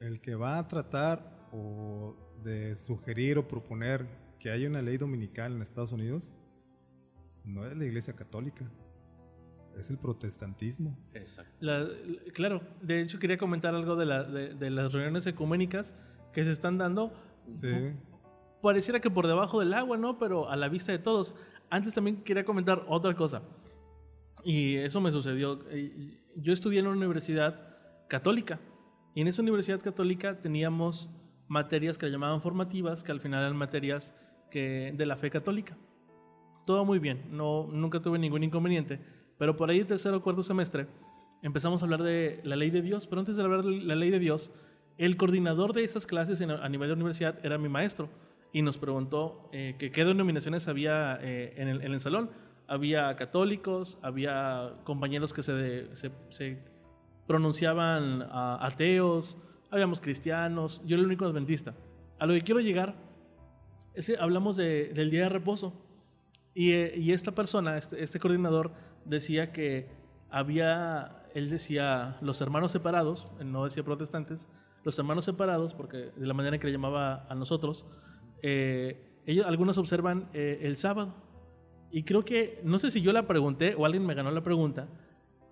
[SPEAKER 2] el que va a tratar o de sugerir o proponer que haya una ley dominical en Estados Unidos no es la Iglesia Católica. Es el protestantismo.
[SPEAKER 1] Exacto. claro, de hecho quería comentar algo de, de las reuniones ecuménicas que se están dando. Sí pareciera que por debajo del agua, ¿no? Pero a la vista de todos. Antes también quería comentar otra cosa. Y eso me sucedió. Yo estudié en una universidad católica. Y en esa universidad católica teníamos materias que llamaban formativas, que al final eran materias que, de la fe católica. Todo muy bien, no, nunca tuve ningún inconveniente. Pero por ahí, el tercer o cuarto semestre, empezamos a hablar de la ley de Dios. Pero antes de hablar de la ley de Dios, el coordinador de esas clases a nivel de universidad era mi maestro y nos preguntó eh, que qué denominaciones había eh, en, el, salón. Había católicos, había compañeros que se, se, pronunciaban ateos, habíamos cristianos, yo era el único adventista. A lo que quiero llegar es hablamos del día de reposo y, eh, esta persona, este, este, coordinador, decía que había, él decía los hermanos separados, no decía protestantes, los hermanos separados, porque de la manera en que le llamaba a nosotros, eh, ellos, algunos observan eh, el sábado. Y creo que, no sé si yo la pregunté o alguien me ganó la pregunta,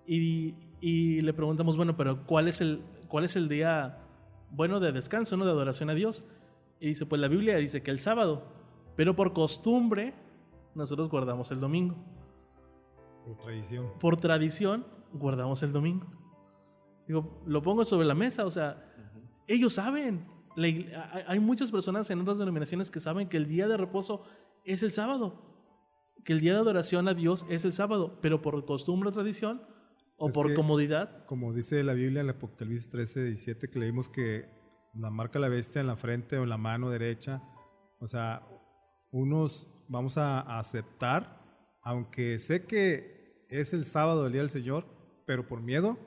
[SPEAKER 1] y, y, le preguntamos, bueno, pero ¿cuál es, el, ¿cuál es el día bueno de descanso, no de adoración a Dios? Y dice, pues la Biblia dice que el sábado, pero por costumbre nosotros guardamos el domingo.
[SPEAKER 2] Por tradición.
[SPEAKER 1] Por tradición guardamos el domingo. Digo, lo pongo sobre la mesa, o sea, ellos saben, hay muchas personas en otras denominaciones que saben que el día de reposo es el sábado, que el día de adoración a Dios es el sábado, pero por costumbre o tradición o por comodidad.
[SPEAKER 2] Como dice la Biblia en el Apocalipsis 13, 17, que leímos que la marca la bestia en la frente o en la mano derecha, o sea, unos vamos a aceptar, aunque sé que es el sábado del día del Señor, pero por miedo,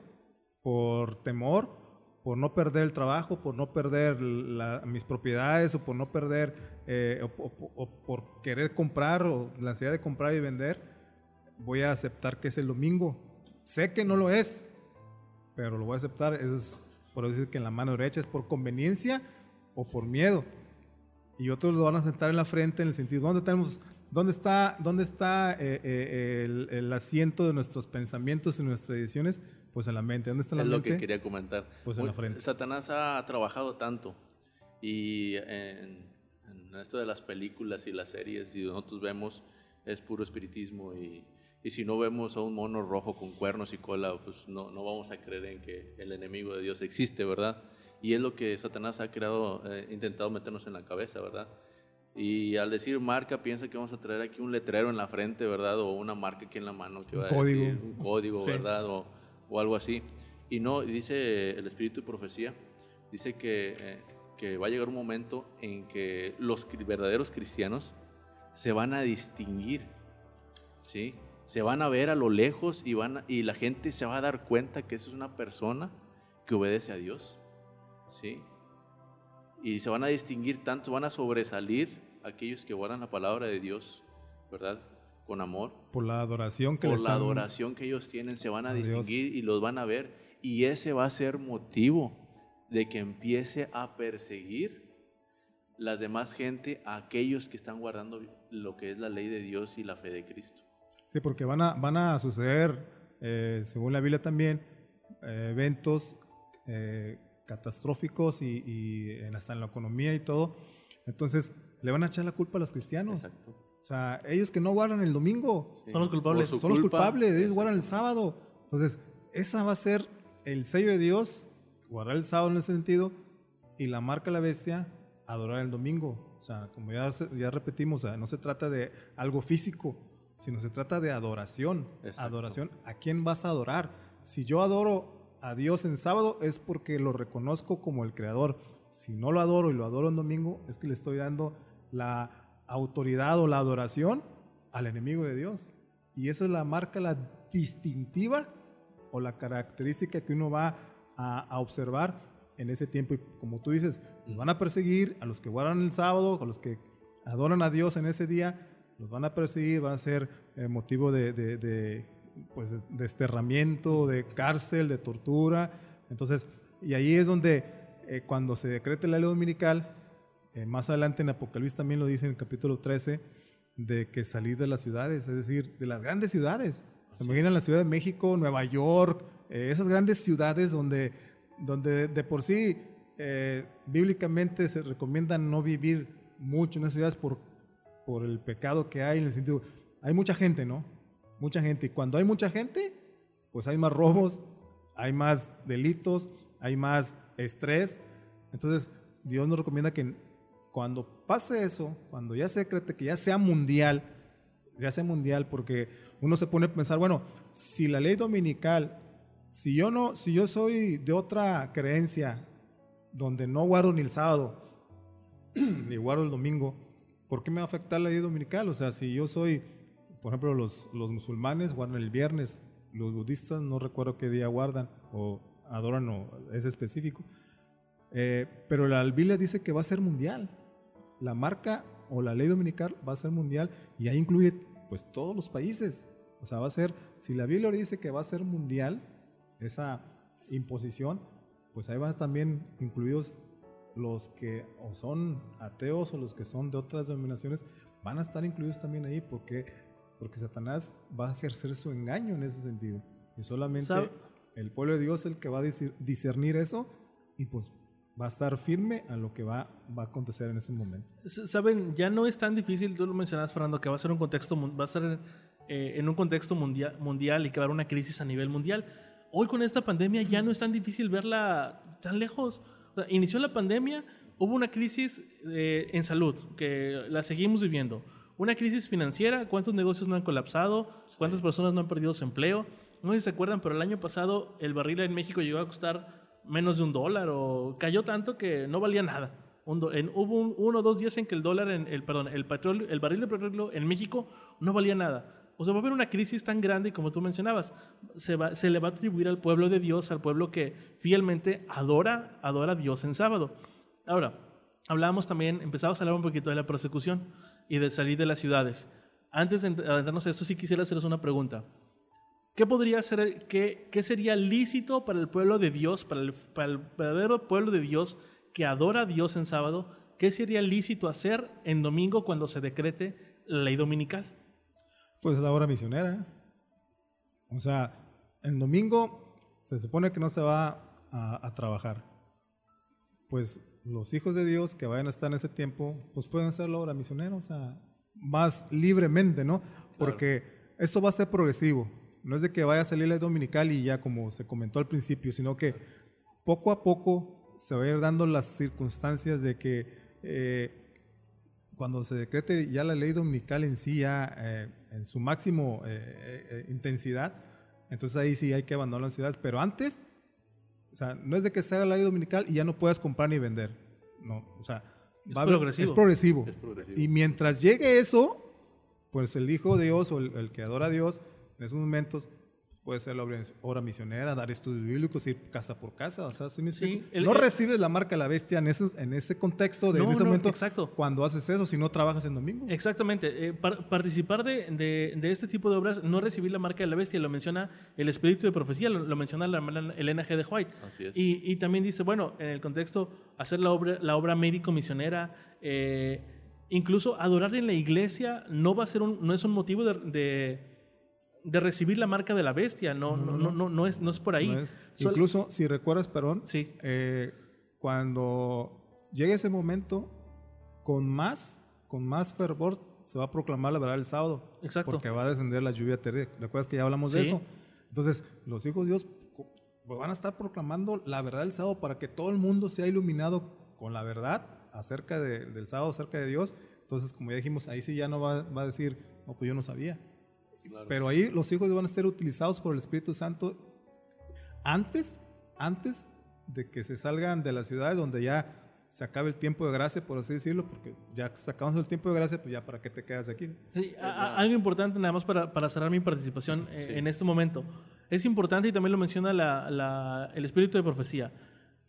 [SPEAKER 2] por temor, por no perder el trabajo, por no perder mis propiedades o por no perder, eh, o, por querer comprar o la ansiedad de comprar y vender, voy a aceptar que es el domingo. Sé que no lo es, pero lo voy a aceptar. Eso es por decir que en la mano derecha es por conveniencia o por miedo. Y otros lo van a sentar en la frente en el sentido, ¿dónde tenemos ¿Dónde está, dónde está eh, eh, el, el, asiento de nuestros pensamientos y nuestras decisiones? Pues en la mente. ¿Dónde está la
[SPEAKER 3] es
[SPEAKER 2] mente?
[SPEAKER 3] Es lo que quería comentar.
[SPEAKER 2] Pues en la frente.
[SPEAKER 3] Satanás ha trabajado tanto y en, esto de las películas y las series, y nosotros vemos, es puro espiritismo y, y, si no vemos a un mono rojo con cuernos y cola, pues no, no vamos a creer en que el enemigo de Dios existe, ¿verdad? Y es lo que Satanás ha creado, eh, intentado meternos en la cabeza, ¿verdad? Y al decir marca, piensa que vamos a traer aquí un letrero en la frente, ¿verdad? O una marca aquí en la mano que va a código. decir un código, ¿verdad? O, o, algo así. Y no, dice el Espíritu de Profecía, dice que, eh, que va a llegar un momento en que los verdaderos cristianos se van a distinguir, ¿sí? Se van a ver a lo lejos y, van y la gente se va a dar cuenta que esa es una persona que obedece a Dios, ¿sí? Y se van a distinguir tanto, van a sobresalir aquellos que guardan la palabra de Dios, ¿verdad? Con amor.
[SPEAKER 2] Por la adoración que
[SPEAKER 3] Por la adoración que ellos tienen, se van a, distinguir y los van a ver. Y ese va a ser motivo de que empiece a perseguir la demás gente a aquellos que están guardando lo que es la ley de Dios y la fe de Cristo.
[SPEAKER 2] Sí, porque van a, van a suceder, eh, según la Biblia también, eh, eventos eh, catastróficos y, y, hasta en la economía y todo. Entonces, le van a echar la culpa a los cristianos. Exacto. O sea, ellos que no guardan el domingo
[SPEAKER 1] son los culpables.
[SPEAKER 2] Son los culpables, ellos guardan el sábado. Entonces, esa va a ser el sello de Dios, guardar el sábado en ese sentido, y la marca de la bestia, adorar el domingo. O sea, como ya, ya repetimos, no se trata de algo físico, sino se trata de adoración. Adoración. ¿A quién vas a adorar? Si yo adoro a Dios en sábado es porque lo reconozco como el creador. Si no lo adoro y lo adoro en domingo, es que le estoy dando la autoridad o la adoración al enemigo de Dios. Y esa es la marca, la distintiva o la característica que uno va a, a observar en ese tiempo. Y como tú dices, van a perseguir a los que guardan el sábado, a los que adoran a Dios en ese día, los van a perseguir, van a ser eh, motivo de, de, de, pues, desterramiento, de cárcel, de tortura. Entonces, y ahí es donde eh, cuando se decrete la ley dominical, eh, más adelante en Apocalipsis también lo dice en el capítulo 13, de que salir de las ciudades, es decir, de las grandes ciudades. Se imaginan la Ciudad de México, Nueva York, eh, esas grandes ciudades donde, donde de por sí bíblicamente se recomienda no vivir mucho en esas ciudades por, por el pecado que hay, en el sentido, hay mucha gente, ¿no? Mucha gente. Y cuando hay mucha gente, pues hay más robos, hay más delitos, hay más estrés. Entonces, Dios nos recomienda que cuando pase eso, cuando ya se decrete que ya sea mundial, ya sea mundial, porque uno se pone a pensar, bueno, si la ley dominical, si yo no, si yo soy de otra creencia, donde no guardo ni el sábado, ni guardo el domingo, ¿por qué me va a afectar la ley dominical? O sea, si yo soy, por ejemplo, los, los musulmanes guardan el viernes, los budistas no recuerdo qué día guardan o adoran o es específico, eh, pero la Biblia dice que va a ser mundial la marca o la ley dominical va a ser mundial y ahí incluye pues todos los países. O sea, va a ser, si la Biblia dice que va a ser mundial esa imposición, pues ahí van también incluidos los que o son ateos o los que son de otras denominaciones, van a estar incluidos también ahí porque, porque Satanás va a ejercer su engaño en ese sentido. Y solamente el pueblo de Dios es el que va a discernir eso y pues va a estar firme a lo que va, va a acontecer en ese momento.
[SPEAKER 1] Saben, ya no es tan difícil, tú lo mencionabas, Fernando, que va a ser un contexto, va a ser eh, en un contexto mundial, mundial y que va a haber una crisis a nivel mundial. Hoy con esta pandemia ya no es tan difícil verla tan lejos. Inició la pandemia, hubo una crisis eh, en salud, que la seguimos viviendo. Una crisis financiera, ¿cuántos negocios no han colapsado? ¿Cuántas personas no han perdido su empleo? No sé si se acuerdan, pero el año pasado el barril en México llegó a costar menos de un dólar o cayó tanto que no valía nada. en, hubo uno o dos días en que el dólar, en, el, perdón, el, petróleo, el barril de petróleo en México no valía nada. O sea, va a haber una crisis tan grande y como tú mencionabas, se, va, se le va a atribuir al pueblo de Dios, al pueblo que fielmente adora, adora a Dios en sábado. Ahora, hablábamos también, empezamos a hablar un poquito de la persecución y de salir de las ciudades. Antes de adentrarnos a eso, sí quisiera haceros una pregunta. ¿Qué podría ser, qué, qué sería lícito para el pueblo de Dios, para el, para el, verdadero pueblo de Dios que adora a Dios en sábado? ¿Qué sería lícito hacer en domingo cuando se decrete la ley dominical?
[SPEAKER 2] Pues la hora misionera. O sea, en domingo se supone que no se va a, a, trabajar. Pues los hijos de Dios que vayan a estar en ese tiempo, pues pueden hacer la hora misionera, o sea, más libremente, ¿no? Porque claro. esto va a ser progresivo. No es de que vaya a salir la dominical y ya como se comentó al principio, sino que poco a poco se va a ir dando las circunstancias de que eh, cuando se decrete ya la ley dominical en sí, ya eh, en su máximo eh, intensidad, entonces ahí sí hay que abandonar las ciudades. Pero antes, o sea, no es de que se haga la ley dominical y ya no puedas comprar ni vender. No, o sea,
[SPEAKER 1] es, progresivo.
[SPEAKER 2] es, progresivo.
[SPEAKER 3] Es progresivo.
[SPEAKER 2] Y mientras llegue eso, pues el Hijo de Dios o el, el que adora a Dios, en esos momentos puede ser la obra misionera, dar estudios bíblicos, ir casa por casa, o sea, ¿sí me
[SPEAKER 1] Sí, el-
[SPEAKER 2] no
[SPEAKER 1] el-
[SPEAKER 2] recibes la marca de la bestia en, esos, en ese contexto, de,
[SPEAKER 1] No,
[SPEAKER 2] en ese
[SPEAKER 1] no,
[SPEAKER 2] momento,
[SPEAKER 1] exacto.
[SPEAKER 2] cuando haces eso, si no trabajas en domingo.
[SPEAKER 1] Exactamente. eh, par- participar de, de- de este tipo de obras, no recibir la marca de la bestia, lo menciona el espíritu de profecía, lo, lo menciona la hermana Elena G. de White.
[SPEAKER 3] Así es.
[SPEAKER 1] Y, y también dice, bueno, en el contexto, hacer la obra, la obra médico-misionera, eh, incluso adorar en la iglesia no va a ser un, no es un motivo de, de, de recibir la marca de la bestia, no, no, no, no, no es, no es por ahí.
[SPEAKER 2] Incluso, si recuerdas, perdón,
[SPEAKER 1] Sí.
[SPEAKER 2] eh, cuando llegue ese momento, con más, con más fervor se va a proclamar la verdad el sábado.
[SPEAKER 1] Exacto.
[SPEAKER 2] Porque va a descender la lluvia terrible. ¿Recuerdas que ya hablamos de eso? Entonces, los hijos de Dios van a estar proclamando la verdad del sábado para que todo el mundo sea iluminado con la verdad acerca de- del sábado, acerca de Dios. Entonces, como ya dijimos, ahí sí ya no va, va a decir, no, pues yo no sabía.
[SPEAKER 3] Claro.
[SPEAKER 2] Pero ahí los hijos van a ser utilizados por el Espíritu Santo antes, antes de que se salgan de las ciudades donde ya se acabe el tiempo de gracia, por así decirlo, porque ya sacamos el tiempo de gracia, pues ya para qué te quedas aquí.
[SPEAKER 1] Sí, a- a- algo importante nada más para, para cerrar mi participación eh, en este momento. Es importante y también lo menciona la- la- el espíritu de profecía.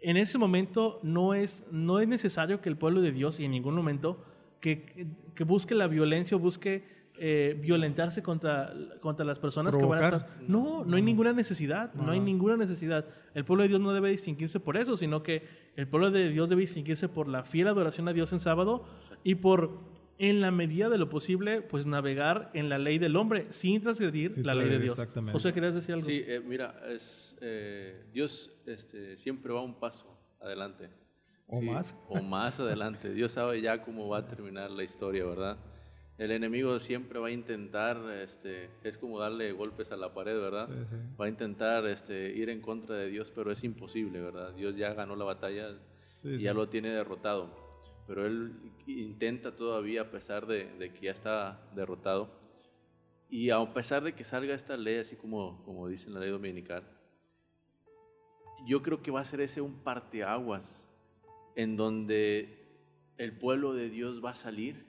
[SPEAKER 1] En ese momento no es, no es necesario que el pueblo de Dios y en ningún momento que, que busque la violencia o busque eh, violentarse contra, contra las personas que van a estar. No, no hay ninguna necesidad, no hay ninguna necesidad. El pueblo de Dios no debe distinguirse por eso, sino que el pueblo de Dios debe distinguirse por la fiel adoración a Dios en sábado y por, en la medida de lo posible, pues navegar en la ley del hombre sin transgredir la ley de Dios.
[SPEAKER 2] exactamente.
[SPEAKER 1] José, ¿querías decir algo?
[SPEAKER 3] Sí, eh, mira, es, eh, Dios este, siempre va un paso adelante.
[SPEAKER 2] O
[SPEAKER 3] Sí,
[SPEAKER 2] más.
[SPEAKER 3] O más adelante. Dios sabe ya cómo va a terminar la historia, ¿verdad? El enemigo siempre va a intentar, este, es como darle golpes a la pared, ¿verdad?
[SPEAKER 2] Sí, sí.
[SPEAKER 3] Va a intentar este, ir en contra de Dios, pero es imposible, ¿verdad? Dios ya ganó la batalla
[SPEAKER 2] Sí,
[SPEAKER 3] y ya lo tiene derrotado. Pero él intenta todavía, a pesar de, de que ya está derrotado, y a pesar de que salga esta ley, así como, como dice en la ley dominical, yo creo que va a ser ese un parteaguas en donde el pueblo de Dios va a salir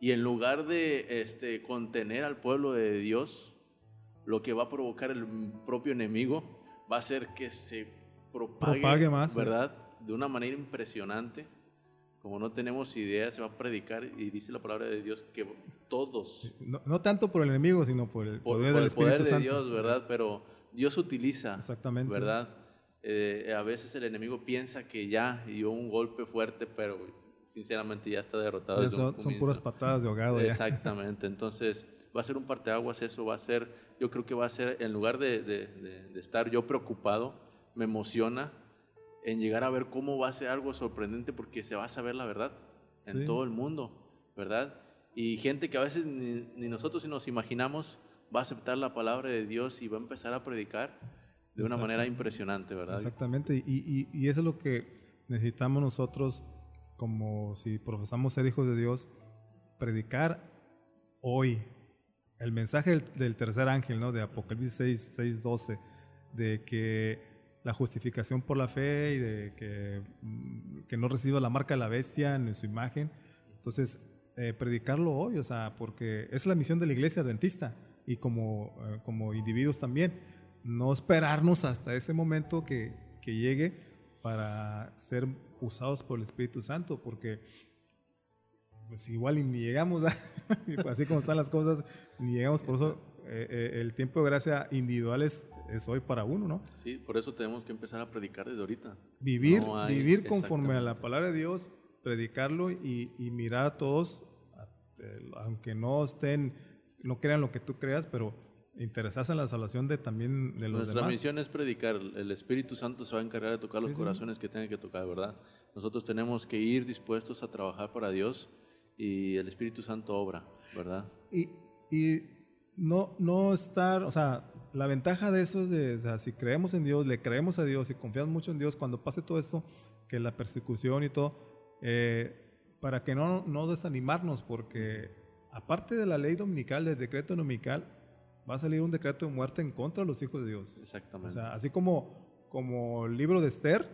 [SPEAKER 3] y en lugar de este, contener al pueblo de Dios, lo que va a provocar el propio enemigo va a ser que se propague,
[SPEAKER 2] Propague más, sí.
[SPEAKER 3] ¿verdad? De una manera impresionante. Como no tenemos idea, se va a predicar y dice la palabra de Dios que todos
[SPEAKER 2] No, no tanto por el enemigo, sino por el
[SPEAKER 3] por,
[SPEAKER 2] poder
[SPEAKER 3] por
[SPEAKER 2] del
[SPEAKER 3] el poder
[SPEAKER 2] Espíritu
[SPEAKER 3] de
[SPEAKER 2] Santo.
[SPEAKER 3] Dios, ¿verdad? Pero Dios utiliza,
[SPEAKER 2] Exactamente.
[SPEAKER 3] ¿verdad? Eh, a veces el enemigo piensa que ya dio un golpe fuerte, pero sinceramente ya está derrotado.
[SPEAKER 2] Ya son, puras patadas de ahogado ya.
[SPEAKER 3] Exactamente, entonces va a ser un parteaguas eso, va a ser, yo creo que va a ser, en lugar de, de- de- de estar yo preocupado, me emociona en llegar a ver cómo va a ser algo sorprendente porque se va a saber la verdad en
[SPEAKER 2] Sí.
[SPEAKER 3] todo el mundo, ¿verdad? Y gente que a veces ni, ni nosotros si nos imaginamos va a aceptar la palabra de Dios y va a empezar a predicar de una manera impresionante, ¿verdad?
[SPEAKER 2] Exactamente, y, y- y eso es lo que necesitamos nosotros, como si profesamos ser hijos de Dios, predicar hoy el mensaje del, del tercer ángel, ¿no? De Apocalipsis 6, 6, 12, de que la justificación por la fe y de que, mm, que no reciba la marca de la bestia en su imagen. Entonces, eh, predicarlo hoy, o sea, porque es la misión de la iglesia adventista y como, eh, como individuos también, no esperarnos hasta ese momento que, que llegue para ser usados por el Espíritu Santo, porque pues igual y ni llegamos. Y pues así como están las cosas, ni llegamos, por eso eh, eh, el tiempo de gracia individual es, es hoy para uno, ¿no?
[SPEAKER 3] Sí, por eso tenemos que empezar a predicar desde ahorita.
[SPEAKER 2] Vivir,
[SPEAKER 3] No hay-
[SPEAKER 2] vivir conforme a la palabra de Dios, predicarlo y, y mirar a todos, a- eh, aunque no estén, no crean lo que tú creas, pero interesarse en la salvación de también de los
[SPEAKER 3] Nuestra
[SPEAKER 2] demás.
[SPEAKER 3] misión es predicar. El Espíritu Santo se va a encargar de tocar los
[SPEAKER 2] Sí, sí.
[SPEAKER 3] corazones que tenga que tocar, ¿verdad? Nosotros tenemos que ir dispuestos a trabajar para Dios y el Espíritu Santo obra, ¿verdad?
[SPEAKER 2] Y, y no, no estar, o sea, la ventaja de eso es de, o sea, si creemos en Dios, le creemos a Dios y confiamos mucho en Dios, cuando pase todo esto, que la persecución y todo, eh, para que no, no desanimarnos, porque aparte de la ley dominical, del decreto dominical, va a salir un decreto de muerte en contra de los hijos de Dios. O
[SPEAKER 3] Exactamente.
[SPEAKER 2] sea, así como, como el libro de Esther,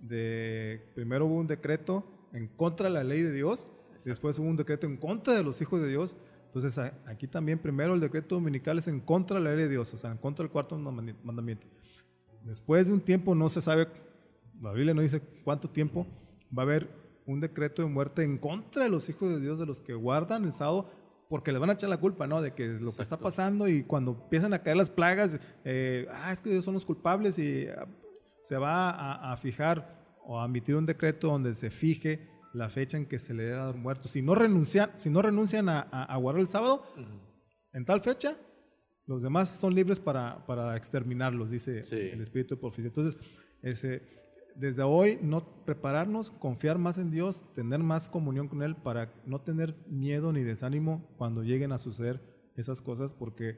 [SPEAKER 2] de, primero hubo un decreto en contra de la ley de Dios, después hubo un decreto en contra de los hijos de Dios. Entonces aquí también primero el decreto dominical es en contra de la ley de Dios, o sea, en contra del cuarto mandami- mandamiento. Después de un tiempo, no se sabe, la Biblia no dice cuánto tiempo, va a haber un decreto de muerte en contra de los hijos de Dios, de los que guardan el sábado, porque le van a echar la culpa, ¿no? De que lo que está pasando y cuando empiezan a caer las plagas, eh, ah, es que ellos son los culpables y ah, se va a, a fijar o a emitir un decreto donde se fije la fecha en que se le debe dar muerto. Si no renuncian, si no renuncian a, a- a guardar el sábado, en tal fecha, los demás son libres para, para exterminarlos, dice
[SPEAKER 3] Sí.
[SPEAKER 2] el Espíritu de profecía. Entonces, ese, desde hoy, no prepararnos, confiar más en Dios, tener más comunión con Él para no tener miedo ni desánimo cuando lleguen a suceder esas cosas, porque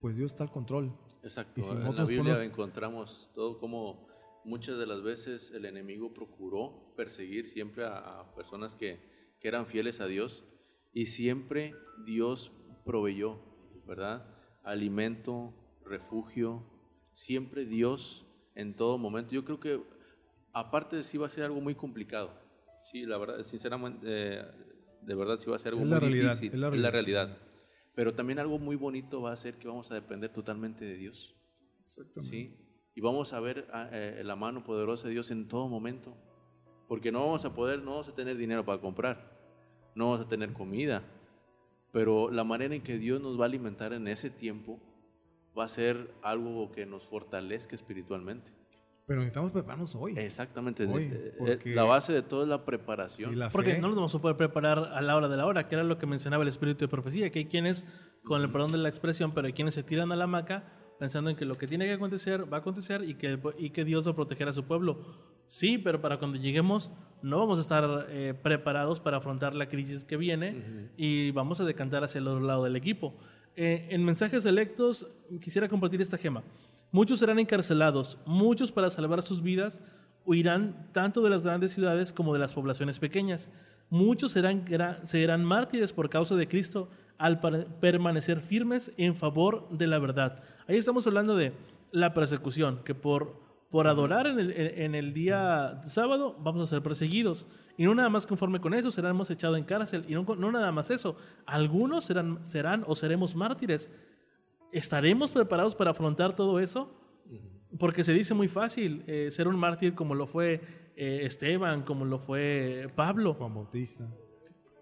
[SPEAKER 2] pues Dios está al control.
[SPEAKER 3] Exacto.
[SPEAKER 2] Y si
[SPEAKER 3] en la Biblia
[SPEAKER 2] ponemos-
[SPEAKER 3] encontramos todo como muchas de las veces el enemigo procuró perseguir siempre a, a personas que, que eran fieles a Dios y siempre Dios proveyó, ¿verdad? Alimento, refugio, siempre Dios en todo momento. Yo creo que aparte de sí va a ser algo muy complicado, Sí, la verdad, sinceramente, eh, de verdad sí va a ser algo
[SPEAKER 2] Es
[SPEAKER 3] muy
[SPEAKER 2] realidad,
[SPEAKER 3] difícil.
[SPEAKER 2] es la
[SPEAKER 3] es la
[SPEAKER 2] realidad.
[SPEAKER 3] realidad. Pero también algo muy bonito va a ser que vamos a depender totalmente de Dios.
[SPEAKER 2] Exactamente.
[SPEAKER 3] ¿sí? Y vamos a ver ah, eh, la mano poderosa de Dios en todo momento. Porque no vamos a poder, no vamos a tener dinero para comprar, no vamos a tener comida. Pero la manera en que Dios nos va a alimentar en ese tiempo va a ser algo que nos fortalezca espiritualmente.
[SPEAKER 2] Pero necesitamos prepararnos hoy.
[SPEAKER 3] Exactamente.
[SPEAKER 2] Hoy,
[SPEAKER 3] Eh, eh,
[SPEAKER 2] porque-
[SPEAKER 3] La base de todo es la preparación.
[SPEAKER 2] Sí, la
[SPEAKER 1] Porque
[SPEAKER 2] fe.
[SPEAKER 1] no nos vamos a poder preparar a la hora de la hora, que era lo que mencionaba el espíritu de profecía, que hay quienes, con el perdón de la expresión, pero hay quienes se tiran a la hamaca pensando en que lo que tiene que acontecer va a acontecer y que, y que Dios va a proteger a su pueblo. Sí, pero para cuando lleguemos no vamos a estar eh, preparados para afrontar la crisis que viene y vamos a decantar hacia el otro lado del equipo. Eh, en mensajes selectos quisiera compartir esta gema. Muchos serán encarcelados, muchos para salvar sus vidas huirán tanto de las grandes ciudades como de las poblaciones pequeñas. Muchos serán, serán mártires por causa de Cristo al permanecer firmes en favor de la verdad. Ahí estamos hablando de la persecución, que por, por adorar en el, en- en el día sábado vamos a ser perseguidos. Y no nada más conforme con eso, seremos echados en cárcel. Y no, no nada más eso, algunos serán, serán o seremos mártires. ¿Estaremos preparados para afrontar todo eso? Porque se dice muy fácil eh, ser un mártir como lo fue eh, Esteban, como lo fue Pablo,
[SPEAKER 2] Juan Bautista.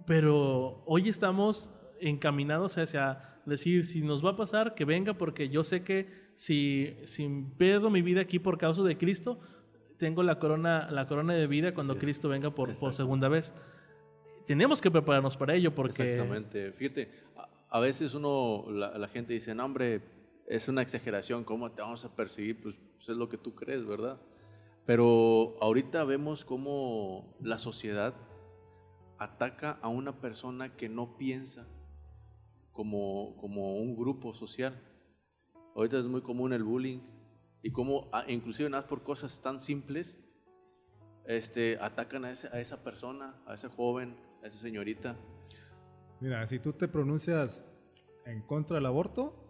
[SPEAKER 1] pero hoy estamos encaminados hacia decir si nos va a pasar, que venga, porque yo sé que si, si pierdo mi vida aquí por causa de Cristo, tengo la corona, la corona de vida cuando Cristo venga por, por segunda vez. Tenemos que prepararnos para ello porque...
[SPEAKER 3] Exactamente. Fíjate, a, veces uno, la, la gente dice, no, hombre, es una exageración, ¿cómo te vamos a perseguir? Pues, pues es lo que tú crees, ¿verdad? Pero ahorita vemos cómo la sociedad ataca a una persona que no piensa como, como un grupo social. Ahorita es muy común el bullying y cómo, ah, inclusive nada por cosas tan simples, este, atacan a, ese- a esa persona, a ese joven, a esa señorita.
[SPEAKER 2] Mira, si tú te pronuncias en contra del aborto,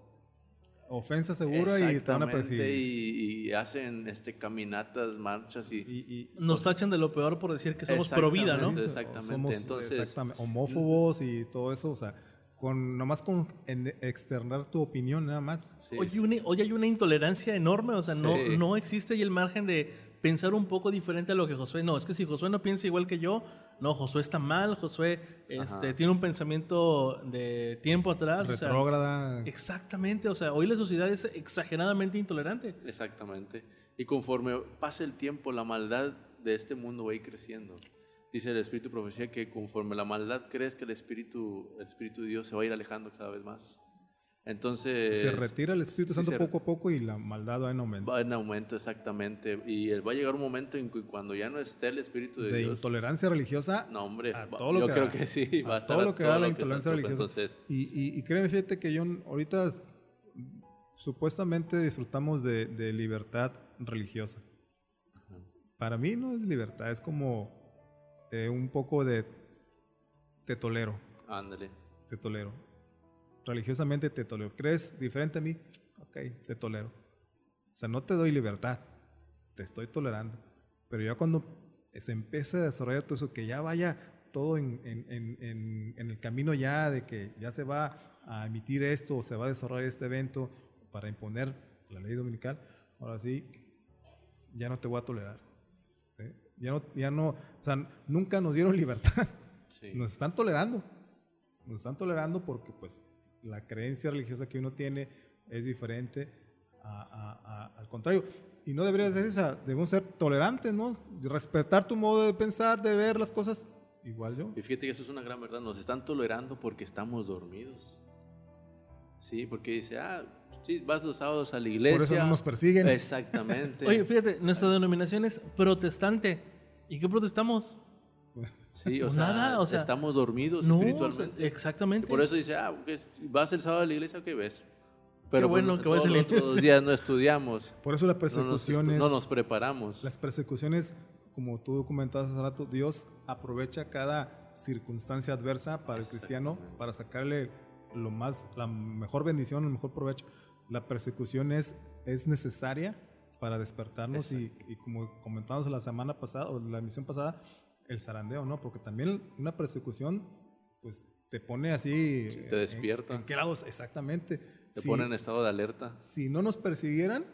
[SPEAKER 2] ofensa segura y te van a perseguir.
[SPEAKER 3] y, y hacen este, caminatas, marchas y...
[SPEAKER 2] Y- y-
[SPEAKER 1] Nos tachan de lo peor por decir que somos pro vida, ¿no?
[SPEAKER 3] Exactamente.
[SPEAKER 2] Somos
[SPEAKER 3] entonces-
[SPEAKER 2] exactamente, homófobos y todo eso, o sea, con nomás con en- externar tu opinión nada más.
[SPEAKER 3] sí,
[SPEAKER 1] Hoy,
[SPEAKER 3] sí.
[SPEAKER 1] une- hoy hay una intolerancia enorme, o sea, no,
[SPEAKER 3] Sí.
[SPEAKER 1] no existe ahí el margen de pensar un poco diferente a lo que Josué. No, es que si Josué no piensa igual que yo, no, Josué está mal, Josué este, tiene un pensamiento de tiempo atrás. o sea,
[SPEAKER 2] Retrógrada.
[SPEAKER 1] exactamente, o sea, hoy la sociedad es exageradamente intolerante.
[SPEAKER 3] Exactamente. Y conforme pase el tiempo, la maldad de este mundo va a ir creciendo. Dice el Espíritu Profecía que conforme la maldad crezca, el Espíritu, el Espíritu de Dios se va a ir alejando cada vez más. Entonces...
[SPEAKER 2] se retira el Espíritu Santo
[SPEAKER 3] se-
[SPEAKER 2] poco a poco y la maldad va en aumento.
[SPEAKER 3] Va en aumento, exactamente. Y va a llegar un momento en que cuando ya no esté el Espíritu de,
[SPEAKER 2] De
[SPEAKER 3] Dios...
[SPEAKER 2] intolerancia religiosa
[SPEAKER 3] No, hombre,
[SPEAKER 2] a todo lo
[SPEAKER 3] yo
[SPEAKER 2] que
[SPEAKER 3] creo
[SPEAKER 2] da.
[SPEAKER 3] que sí, va a, estar
[SPEAKER 2] todo lo que da la intolerancia religiosa.
[SPEAKER 3] Entonces,
[SPEAKER 2] Y, y, y créeme, fíjate que yo ahorita supuestamente disfrutamos de, de libertad religiosa. Para mí no es libertad, es como eh, un poco de te tolero,
[SPEAKER 3] ándale.
[SPEAKER 2] te tolero. Religiosamente te tolero. ¿Crees diferente a mí? Ok, te tolero. O sea, no te doy libertad, te estoy tolerando. Pero ya cuando se empieza a desarrollar todo eso, que ya vaya todo en, en- en- en- el camino ya de que ya se va a emitir esto o se va a desarrollar este evento para imponer la ley dominical, ahora sí, ya no te voy a tolerar. ¿sí? Ya no, ya no, o sea, nunca nos dieron libertad.
[SPEAKER 3] Sí.
[SPEAKER 2] Nos están tolerando. Nos están tolerando porque pues la creencia religiosa que uno tiene es diferente a- a- a- al contrario. Y no debería ser esa, debemos ser tolerantes, ¿no? Respetar tu modo de pensar, de ver las cosas. Igual yo.
[SPEAKER 3] Y fíjate que eso es una gran verdad. Nos están tolerando porque estamos dormidos. Sí, porque dice, ah, sí, vas los sábados a la iglesia.
[SPEAKER 2] Por eso no nos persiguen.
[SPEAKER 3] Exactamente.
[SPEAKER 1] Oye, fíjate, nuestra denominación es protestante. ¿Y qué protestamos?
[SPEAKER 3] Sí, o
[SPEAKER 1] pues
[SPEAKER 3] sea,
[SPEAKER 1] nada, o sea,
[SPEAKER 3] estamos dormidos
[SPEAKER 1] No,
[SPEAKER 3] espiritualmente.
[SPEAKER 1] exactamente.
[SPEAKER 3] Y por eso dice, ah, ¿qué? vas el sábado a la iglesia, ¿qué ves? Pero
[SPEAKER 1] bueno
[SPEAKER 3] pues,
[SPEAKER 1] que vas a
[SPEAKER 3] todos
[SPEAKER 1] la
[SPEAKER 3] los días no estudiamos.
[SPEAKER 2] Por eso las
[SPEAKER 3] No nos,
[SPEAKER 2] persecuciones,
[SPEAKER 3] no nos preparamos.
[SPEAKER 2] las persecuciones, como tú comentabas hace rato, Dios aprovecha cada circunstancia adversa para el cristiano para sacarle lo más, la mejor bendición, el mejor provecho. La persecución es, es necesaria para despertarnos y, y como comentamos la semana pasada o la emisión pasada, el zarandeo, ¿no? Porque también una persecución, pues te pone así.
[SPEAKER 3] Sí, te despierta.
[SPEAKER 2] ¿En, qué lados? Exactamente.
[SPEAKER 3] Te pone en estado de alerta.
[SPEAKER 2] Si no nos persiguieran,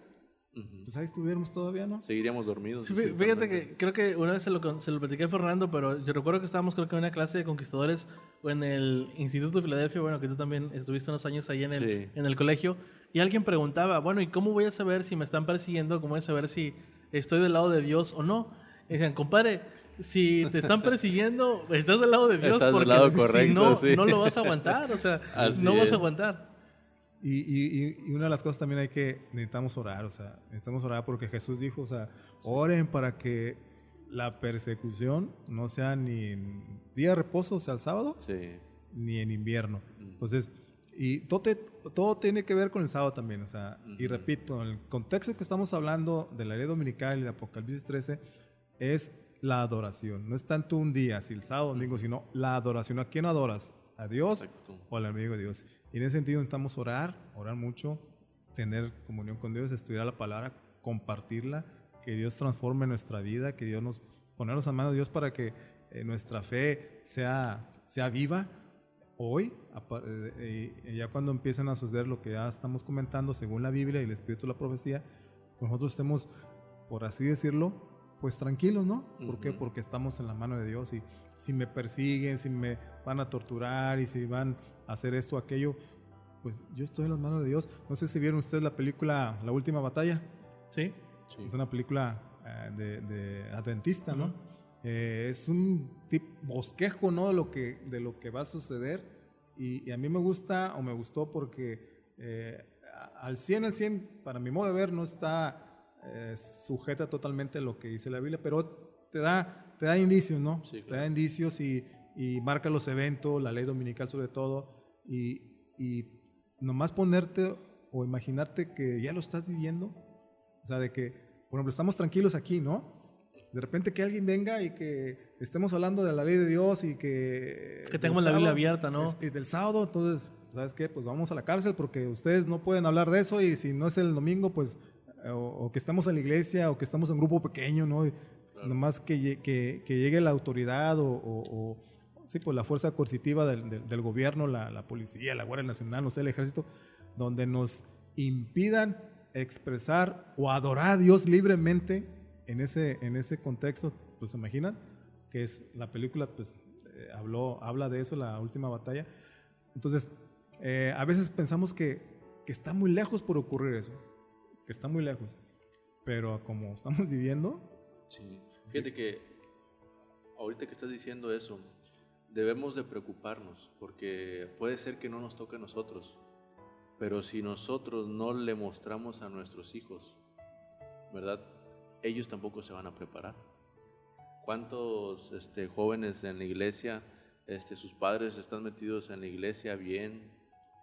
[SPEAKER 2] pues ahí estuviéramos todavía, ¿no?
[SPEAKER 3] Seguiríamos dormidos.
[SPEAKER 1] Sí, fíjate que creo que una vez se lo, se lo platicé a Fernando, pero yo recuerdo que estábamos creo que en una clase de conquistadores o en el Instituto de Filadelfia, bueno, que tú también estuviste unos años ahí en el, en el colegio, y alguien preguntaba, bueno, ¿y cómo voy a saber si me están persiguiendo? ¿Cómo voy a saber si estoy del lado de Dios o no? Y decían, compadre, si te están persiguiendo, estás del lado de Dios.
[SPEAKER 3] Estás
[SPEAKER 1] porque
[SPEAKER 3] del lado correcto,
[SPEAKER 1] si no, no lo vas a aguantar, o sea, no vas a aguantar.
[SPEAKER 2] Y, y, y, una de las cosas también hay que necesitamos orar, o sea, necesitamos orar porque Jesús dijo, o sea, oren para que la persecución no sea ni en día de reposo, o sea, el sábado,
[SPEAKER 3] sí.
[SPEAKER 2] ni en invierno. Entonces, y todo, te, todo tiene que ver con el sábado también, o sea, y repito, en el contexto que estamos hablando de la ley dominical y de Apocalipsis 13 es la adoración. No es tanto un día, si el sábado, domingo, sino la adoración. ¿A quién adoras? ¿A Dios
[SPEAKER 3] Exacto.
[SPEAKER 2] o al amigo de Dios? Y en ese sentido necesitamos orar, orar mucho, tener comunión con Dios, estudiar la palabra, compartirla, que Dios transforme nuestra vida, que Dios nos ponernos a mano de Dios para que eh, nuestra fe sea, sea viva hoy, eh, eh, ya cuando empiecen a suceder lo que ya estamos comentando según la Biblia y el Espíritu de la profecía, pues nosotros estemos, por así decirlo, pues tranquilos, ¿no? ¿Por qué? Porque estamos en la mano de Dios y si me persiguen, si me van a torturar y si van a hacer esto o aquello, pues yo estoy en las manos de Dios. No sé si vieron ustedes la película La Última Batalla.
[SPEAKER 1] Sí.
[SPEAKER 2] sí. Es una película uh, de, de, adventista, ¿no? Uh -huh. eh, es un tipo bosquejo, ¿no? De lo que, de lo que va a suceder. Y, y a mí me gusta o me gustó porque eh, al 100 al 100, para mi modo de ver, no está eh, sujeta totalmente a lo que dice la Biblia, pero te da, te da indicios, ¿no?
[SPEAKER 3] Sí, claro.
[SPEAKER 2] Te da indicios y, y, marca los eventos, la ley dominical sobre todo, y, y, nomás ponerte o imaginarte que ya lo estás viviendo, o sea, de que, por ejemplo, estamos tranquilos aquí, ¿no? De repente que alguien venga y que estemos hablando de la ley de Dios y que...
[SPEAKER 1] Que tengamos la Biblia abierta, ¿no?
[SPEAKER 2] Y del sábado, entonces, ¿sabes qué? Pues vamos a la cárcel porque ustedes no pueden hablar de eso y si no es el domingo, pues o, o, que estamos en la iglesia o que estamos en un grupo pequeño, ¿no? Claro. Nomás que, que, que, llegue la autoridad o, o, sí, pues la fuerza coercitiva del, del, del gobierno, la, la, policía, la Guardia Nacional, no sé, el ejército, donde nos impidan expresar o adorar a Dios libremente en ese, en ese contexto, pues se imaginan que es la película, pues eh, habló, habla de eso, la última batalla. Entonces, eh, a veces pensamos que, que está muy lejos por ocurrir eso que está muy lejos. Pero como estamos viviendo...
[SPEAKER 3] Sí, fíjate que ahorita que estás diciendo eso, debemos de preocuparnos, porque puede ser que no nos toque a nosotros, pero si nosotros no le mostramos a nuestros hijos, ¿verdad? Ellos tampoco se van a preparar. ¿Cuántos este, jóvenes en la iglesia, este, sus padres están metidos en la iglesia bien,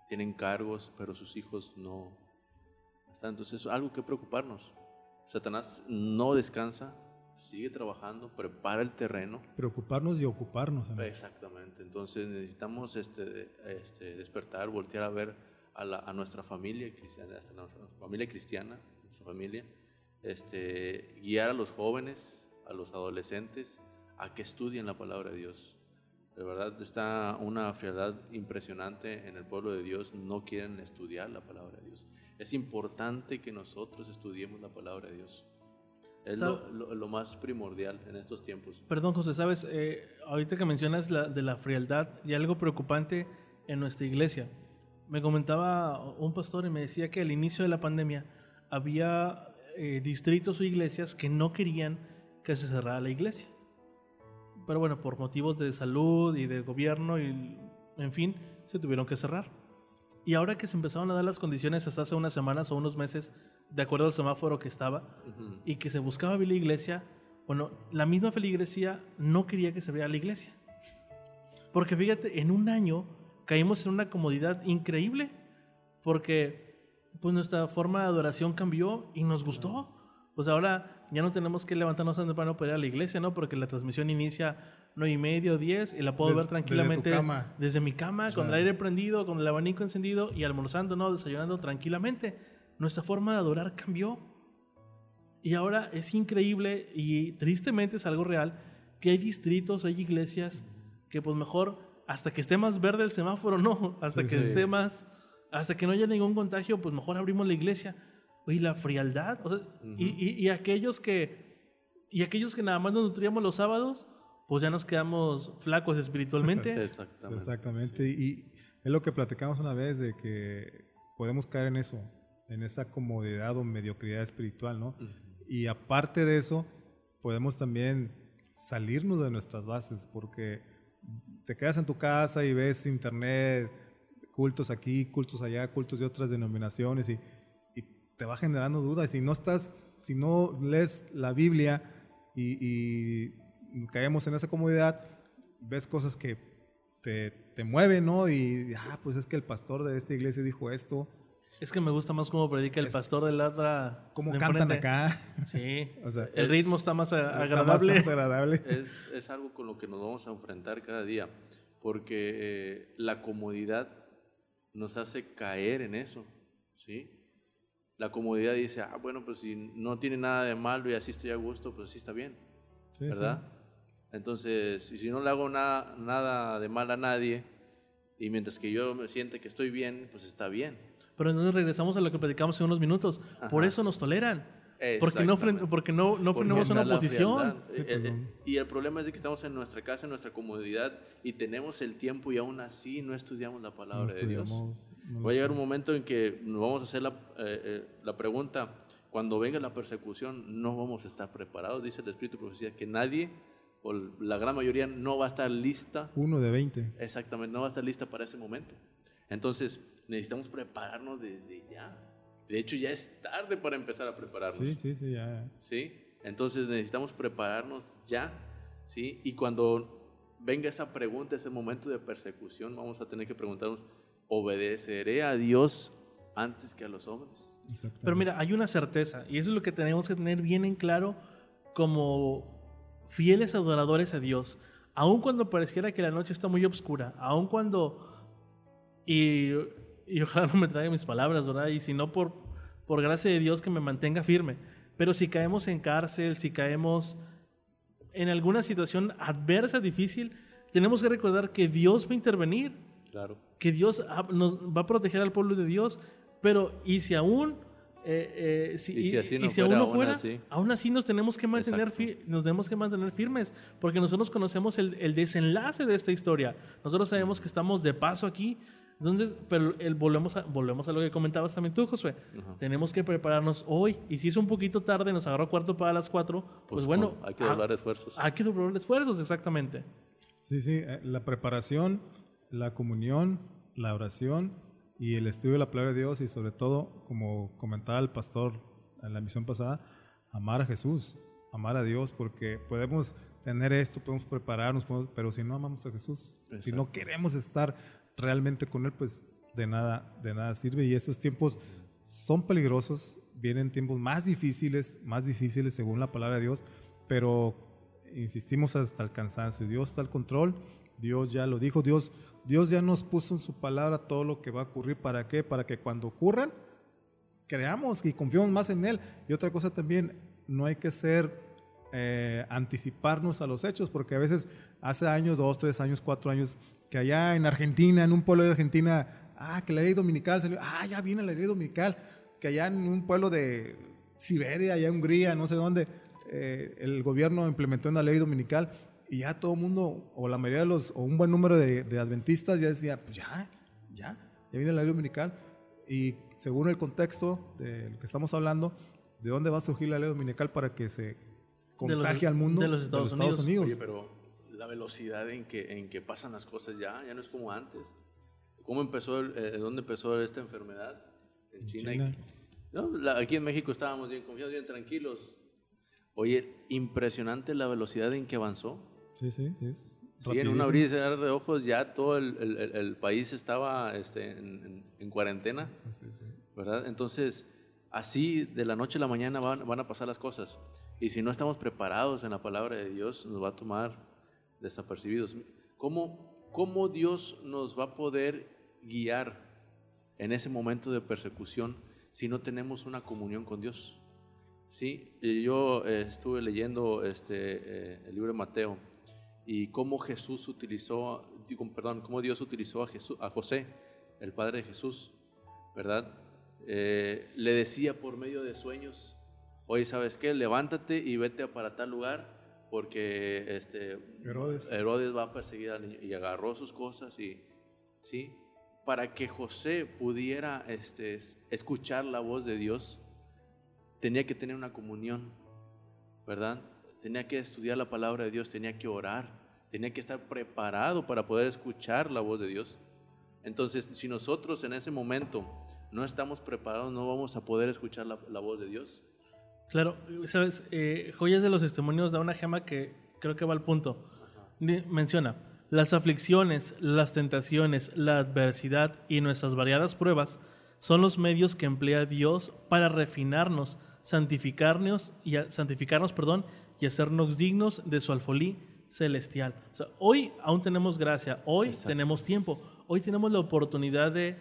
[SPEAKER 3] tienen cargos, pero sus hijos no, entonces es algo que preocuparnos. Satanás no descansa, sigue trabajando, prepara el terreno.
[SPEAKER 2] Preocuparnos y ocuparnos.
[SPEAKER 3] Amigo. Exactamente. Entonces necesitamos este, este, despertar, voltear a ver a, la, a nuestra familia cristiana, a nuestra familia cristiana, nuestra familia, este, guiar a los jóvenes, a los adolescentes, a que estudien la palabra de Dios. De verdad está una frialdad impresionante en el pueblo de Dios, no quieren estudiar la palabra de Dios. Es importante que nosotros estudiemos la palabra de Dios. Es lo, lo, lo, más primordial en estos tiempos.
[SPEAKER 1] Perdón, José, sabes, eh, ahorita que mencionas la, de la frialdad y algo preocupante en nuestra iglesia. Me comentaba un pastor y me decía que al inicio de la pandemia había eh, distritos o iglesias que no querían que se cerrara la iglesia. Pero bueno, por motivos de salud y de gobierno y en fin, se tuvieron que cerrar. Y ahora que se empezaron a dar las condiciones hasta hace unas semanas o unos meses, de acuerdo al semáforo que estaba, uh -huh. y que se buscaba abrir la iglesia, bueno, la misma feligresía no quería que se abriera la iglesia. Porque fíjate, en un año caímos en una comodidad increíble, porque pues nuestra forma de adoración cambió y nos gustó. Pues ahora ya no tenemos que levantarnos temprano para ir a la iglesia, ¿no? Porque la transmisión inicia nueve y medio, 10 y la puedo
[SPEAKER 2] desde,
[SPEAKER 1] ver tranquilamente
[SPEAKER 2] desde, cama.
[SPEAKER 1] desde mi cama, claro. con el aire prendido, con el abanico encendido y almorzando, ¿no? Desayunando tranquilamente. Nuestra forma de adorar cambió. Y ahora es increíble y tristemente es algo real que hay distritos, hay iglesias que pues mejor hasta que esté más verde el semáforo, no, hasta
[SPEAKER 2] Sí,
[SPEAKER 1] que
[SPEAKER 2] sí.
[SPEAKER 1] esté más, hasta que no haya ningún contagio, pues mejor abrimos la iglesia. Oye, la frialdad, o sea, y, y- y aquellos que, y aquellos que nada más nos nutríamos los sábados, pues ya nos quedamos flacos espiritualmente.
[SPEAKER 3] Exactamente.
[SPEAKER 2] Exactamente. Y es lo que platicamos una vez de que podemos caer en eso, en esa comodidad o mediocridad espiritual, ¿no? Y aparte de eso, podemos también salirnos de nuestras bases, porque te quedas en tu casa y ves internet, cultos aquí, cultos allá, cultos de otras denominaciones y, y te va generando dudas. Si no estás, si no lees la Biblia y, y caemos en esa comodidad, ves cosas que te, te mueven, ¿no? Y, ah, pues es que el pastor de esta iglesia dijo esto,
[SPEAKER 1] Es que me gusta más cómo predica el pastor de la otra.
[SPEAKER 2] cómo
[SPEAKER 1] de
[SPEAKER 2] cantan acá.
[SPEAKER 1] Sí.
[SPEAKER 2] O sea,
[SPEAKER 1] el ritmo está más a-
[SPEAKER 2] Está más-
[SPEAKER 1] agradable.
[SPEAKER 2] más agradable.
[SPEAKER 3] Es, es algo con lo que nos vamos a enfrentar cada día, porque eh, la comodidad nos hace caer en eso, ¿sí? La comodidad dice, ah, bueno, pues si no tiene nada de malo y así estoy a gusto, pues así está bien,
[SPEAKER 2] Sí, sí.
[SPEAKER 3] ¿verdad? Entonces, y si no le hago nada, nada de mal a nadie, y mientras que yo me siente que estoy bien, pues está bien.
[SPEAKER 1] Pero entonces regresamos a lo que platicamos hace unos minutos. Por eso nos toleran. Porque no, porque no, no ponemos una oposición.
[SPEAKER 3] Eh, eh, y el problema es de que estamos en nuestra casa, en nuestra comodidad, y tenemos el tiempo y aún así no estudiamos la palabra
[SPEAKER 2] No
[SPEAKER 3] de Dios.
[SPEAKER 2] estudiamos, no
[SPEAKER 3] Va a llegar un momento en que nos vamos a hacer la, eh, eh, la pregunta, cuando venga la persecución no vamos a estar preparados, dice el Espíritu de Profecía, que nadie, o la gran mayoría, no va a estar lista,
[SPEAKER 2] Uno de 20.
[SPEAKER 3] exactamente, no va a estar lista para ese momento. Entonces necesitamos prepararnos desde ya. De hecho ya es tarde para empezar a prepararnos.
[SPEAKER 2] Sí, sí, sí, ya.
[SPEAKER 3] ¿sí? Entonces necesitamos prepararnos ya, ¿sí? Y cuando venga esa pregunta, ese momento de persecución, vamos a tener que preguntarnos, ¿obedeceré a Dios antes que a los hombres?
[SPEAKER 1] Pero mira, hay una certeza, y eso es lo que tenemos que tener bien en claro como fieles adoradores a Dios. Aun cuando pareciera que la noche está muy oscura, aun cuando... Y, y ojalá no me traiga mis palabras, ¿verdad? Y si no, por, por gracia de Dios que me mantenga firme. Pero si caemos en cárcel, si caemos en alguna situación adversa, difícil, tenemos que recordar que Dios va a intervenir
[SPEAKER 3] Claro.
[SPEAKER 1] que Dios nos va a proteger al pueblo de Dios, pero y si aún eh, eh, si,
[SPEAKER 3] Y si así no
[SPEAKER 1] aún
[SPEAKER 3] fuera,
[SPEAKER 1] no
[SPEAKER 3] aún
[SPEAKER 1] fuera,
[SPEAKER 3] así.
[SPEAKER 1] aún así nos tenemos que mantener nos tenemos que mantener firmes, porque nosotros conocemos el, el desenlace de esta historia. Nosotros sabemos que estamos de paso aquí. Entonces, pero el, volvemos, a, volvemos a lo que comentabas también tú, Josué. Tenemos que prepararnos hoy. Y si es un poquito tarde, nos agarró cuarto para las cuatro, pues, bueno,
[SPEAKER 3] hay que
[SPEAKER 1] ha-
[SPEAKER 3] doblar esfuerzos.
[SPEAKER 1] hay que doblar esfuerzos, exactamente.
[SPEAKER 2] Sí, sí, eh, la preparación, la comunión, la oración y el estudio de la palabra de Dios y sobre todo, como comentaba el pastor en la misión pasada, amar a Jesús, amar a Dios, porque podemos tener esto, podemos prepararnos, podemos- pero si no amamos a Jesús, si no queremos estar realmente con Él, pues de nada, de nada sirve. Y estos tiempos son peligrosos, vienen tiempos más difíciles, más difíciles según la palabra de Dios, pero insistimos hasta el cansancio. Dios está al control, Dios ya lo dijo, Dios, Dios ya nos puso en su palabra todo lo que va a ocurrir. ¿Para qué? Para que cuando ocurran, creamos y confiemos más en Él. Y otra cosa también, no hay que ser, eh, anticiparnos a los hechos, porque a veces hace años, dos, tres años, cuatro años, que allá en Argentina, en un pueblo de Argentina, ah, que la ley dominical salió, ah, ya viene la ley dominical, que allá en un pueblo de Siberia, allá en Hungría, no sé dónde, eh, el gobierno implementó una ley dominical y ya todo el mundo, o la mayoría de los, o un buen número de, de adventistas ya decía, pues ya, ya, ya viene la ley dominical. Y según el contexto de lo que estamos hablando, ¿de dónde va a surgir la ley dominical para que se contagie al mundo
[SPEAKER 1] de los Estados Unidos.
[SPEAKER 3] Oye, pero la velocidad en que, en que pasan las cosas ya, ya no es como antes. ¿Cómo empezó, el- eh, dónde empezó esta enfermedad? En China.
[SPEAKER 2] China.
[SPEAKER 3] No, la- aquí en México estábamos bien confiados, bien tranquilos. Oye, impresionante la velocidad en que avanzó.
[SPEAKER 2] Sí, sí, sí. Es
[SPEAKER 3] Sí, en un abrir y cerrar de ojos ya todo el, el- el- el país estaba este, en, en- en cuarentena,
[SPEAKER 2] Sí, sí.
[SPEAKER 3] ¿verdad? Entonces, así de la noche a la mañana van, van a pasar las cosas. Y si no estamos preparados en la palabra de Dios, nos va a tomar desapercibidos. ¿Cómo, cómo Dios nos va a poder guiar en ese momento de persecución si no tenemos una comunión con Dios? Sí, yo eh, estuve leyendo este, eh, el libro de Mateo y cómo Jesús utilizó, perdón, cómo Dios utilizó a, Jesús, a José, el padre de Jesús, ¿verdad? Eh, le decía por medio de sueños, oye, ¿sabes qué? Levántate y vete para tal lugar porque este,
[SPEAKER 2] Herodes.
[SPEAKER 3] Herodes va a perseguir al niño y agarró sus cosas y, ¿sí? Para que José pudiera este, escuchar la voz de Dios, tenía que tener una comunión, ¿verdad? Tenía que estudiar la palabra de Dios, tenía que orar, tenía que estar preparado para poder escuchar la voz de Dios. Entonces, si nosotros en ese momento no estamos preparados, no vamos a poder escuchar la, la voz de Dios.
[SPEAKER 1] Claro, sabes, eh, Joyas de los Testimonios da una gema que creo que va al punto. Menciona, las aflicciones, las tentaciones, la adversidad y nuestras variadas pruebas son los medios que emplea Dios para refinarnos, santificarnos y santificarnos, perdón, y hacernos dignos de su alfolí celestial. O sea, hoy aún tenemos gracia, hoy tenemos tiempo, hoy tenemos la oportunidad de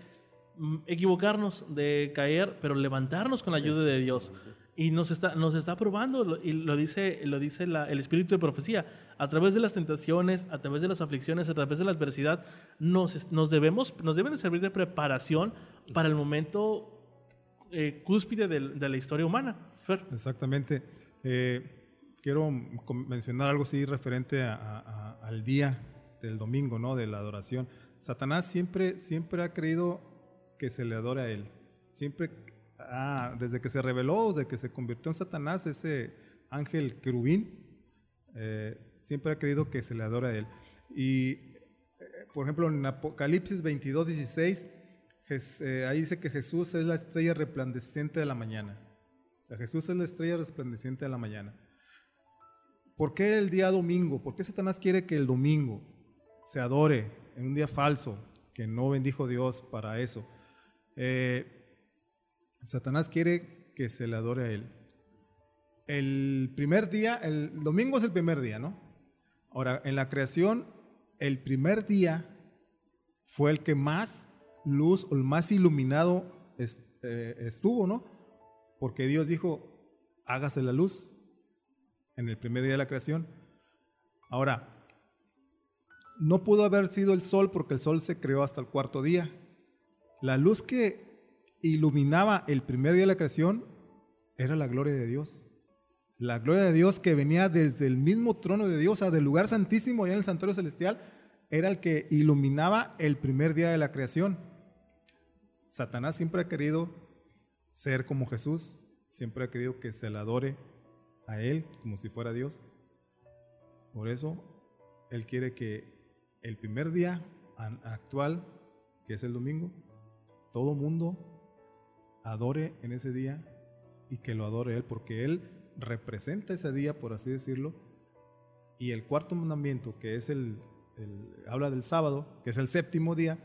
[SPEAKER 1] mm, equivocarnos, de caer, pero levantarnos con la ayuda de Dios. Y nos está, nos está probando, y lo dice, lo dice el espíritu de profecía. A través de las tentaciones, a través de las aflicciones, a través de la adversidad, nos, nos, debemos, nos deben de servir de preparación para el momento eh, cúspide de, la historia humana.
[SPEAKER 2] Exactamente. Eh, quiero mencionar algo así referente al día del domingo, ¿no? De la adoración. Satanás siempre, siempre ha creído que se le adora a él. Siempre ah, desde que se reveló, desde que se convirtió en Satanás, ese ángel querubín, eh, siempre ha creído que se le adora a él. Y, eh, por ejemplo, en Apocalipsis 22, 16, eh, ahí dice que Jesús es la estrella resplandeciente de la mañana. O sea, Jesús es la estrella resplandeciente de la mañana. ¿Por qué el día domingo? ¿Por qué Satanás quiere que el domingo se adore en un día falso que no bendijo Dios para eso? Eh, Satanás quiere que se le adore a él. El primer día, el domingo es el primer día, ¿no? Ahora, en la creación, el primer día fue el que más luz o el más iluminado eh, estuvo, ¿no? Porque Dios dijo, hágase la luz en el primer día de la creación. Ahora, no pudo haber sido el sol porque el sol se creó hasta el cuarto día. La luz que iluminaba el primer día de la creación era la gloria de Dios. La gloria de Dios que venía desde el mismo trono de Dios, o sea, del lugar santísimo allá en el santuario celestial, era el que iluminaba el primer día de la creación. Satanás siempre ha querido ser como Jesús, siempre ha querido que se le adore a Él como si fuera Dios. Por eso, Él quiere que el primer día actual, que es el domingo, todo mundo adore en ese día y que lo adore Él, porque Él representa ese día, por así decirlo. Y el cuarto mandamiento, que es el, habla del sábado, que es el séptimo día,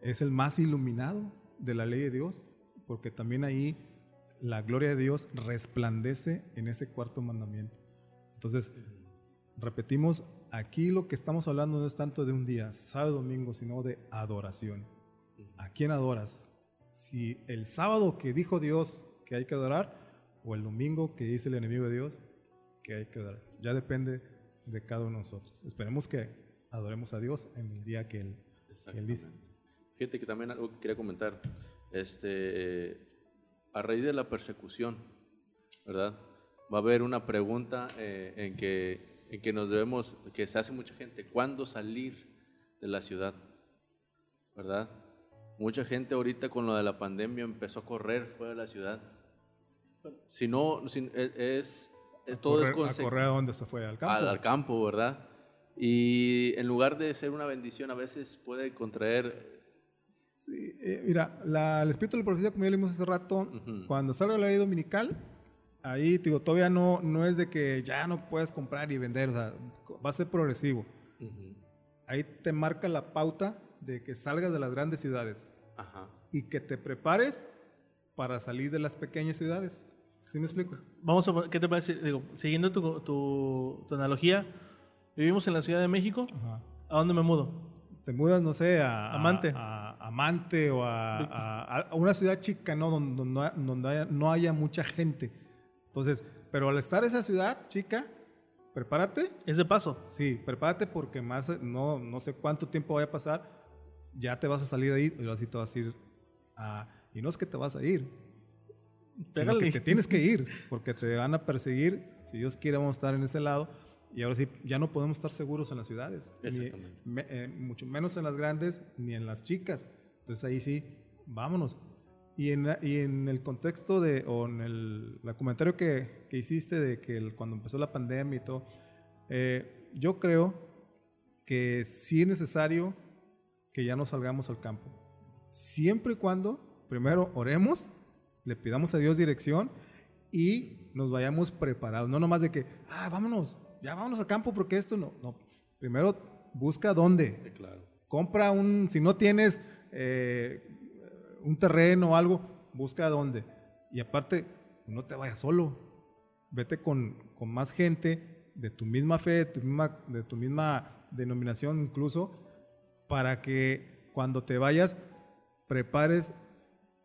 [SPEAKER 2] es el más iluminado de la ley de Dios, porque también ahí la gloria de Dios resplandece en ese cuarto mandamiento. Entonces, repetimos, aquí lo que estamos hablando no es tanto de un día, sábado, domingo, sino de adoración. ¿A quién adoras? Si el sábado que dijo Dios que hay que adorar o el domingo que dice el enemigo de Dios que hay que adorar. Ya depende de cada uno de nosotros. Esperemos que adoremos a Dios en el día que Él, dice.
[SPEAKER 3] Fíjate que también algo que quería comentar, este, a raíz de la persecución, ¿verdad? Va a haber una pregunta eh, en, que, en que nos debemos, que se hace mucha gente, ¿cuándo salir de la ciudad? ¿Verdad? Mucha gente ahorita con lo de la pandemia empezó a correr fuera de la ciudad. Si no, e, es, todo
[SPEAKER 2] es ¿A correr a dónde se fue? ¿Al campo?
[SPEAKER 3] Al, campo, ¿verdad? Y en lugar de ser una bendición, a veces puede contraer...
[SPEAKER 2] Sí, eh, mira, el espíritu de la profecía, como ya leímos hace rato, cuando salga la ley dominical, ahí, digo, todavía no, no es de que ya no puedes comprar y vender, o sea, va a ser progresivo. Ahí te marca la pauta de que salgas de las grandes ciudades y que te prepares para salir de las pequeñas ciudades. ¿Sí me explico?
[SPEAKER 1] Vamos a, ¿qué te parece? Digo, siguiendo tu, tu, analogía, vivimos en la Ciudad de México. ¿A dónde me mudo?
[SPEAKER 2] Te mudas, no sé, a
[SPEAKER 1] Amante,
[SPEAKER 2] a, Amante o a, una ciudad chica, ¿no? Donde, no, haya, no haya mucha gente. Entonces, pero al estar esa ciudad, chica, prepárate.
[SPEAKER 1] Es de paso.
[SPEAKER 2] Sí, prepárate porque más, no, no sé cuánto tiempo vaya a pasar, ya te vas a salir de ahí y ahora sí te vas a ir a... Y no es que te vas a ir, que te tienes que ir, porque te van a perseguir. Si Dios quiere, vamos a estar en ese lado. Y ahora sí, ya no podemos estar seguros en las ciudades, ni- me- eh, mucho menos en las grandes ni en las chicas. Entonces ahí sí, vámonos. Y en, y en el contexto de, o en el, la comentario que, que hiciste de que el- cuando empezó la pandemia y todo, eh, yo creo que sí es necesario que ya no salgamos al campo. Siempre y cuando, primero, oremos, le pidamos a Dios dirección y nos vayamos preparados. No nomás de que, ah, vámonos, ya vámonos al campo porque esto no. No, primero busca dónde.
[SPEAKER 3] Sí, claro.
[SPEAKER 2] Compra un, si no tienes eh, un terreno o algo, busca dónde. Y aparte, no te vayas solo. Vete con, con más gente de tu misma fe, de tu misma, de tu misma denominación incluso, para que cuando te vayas prepares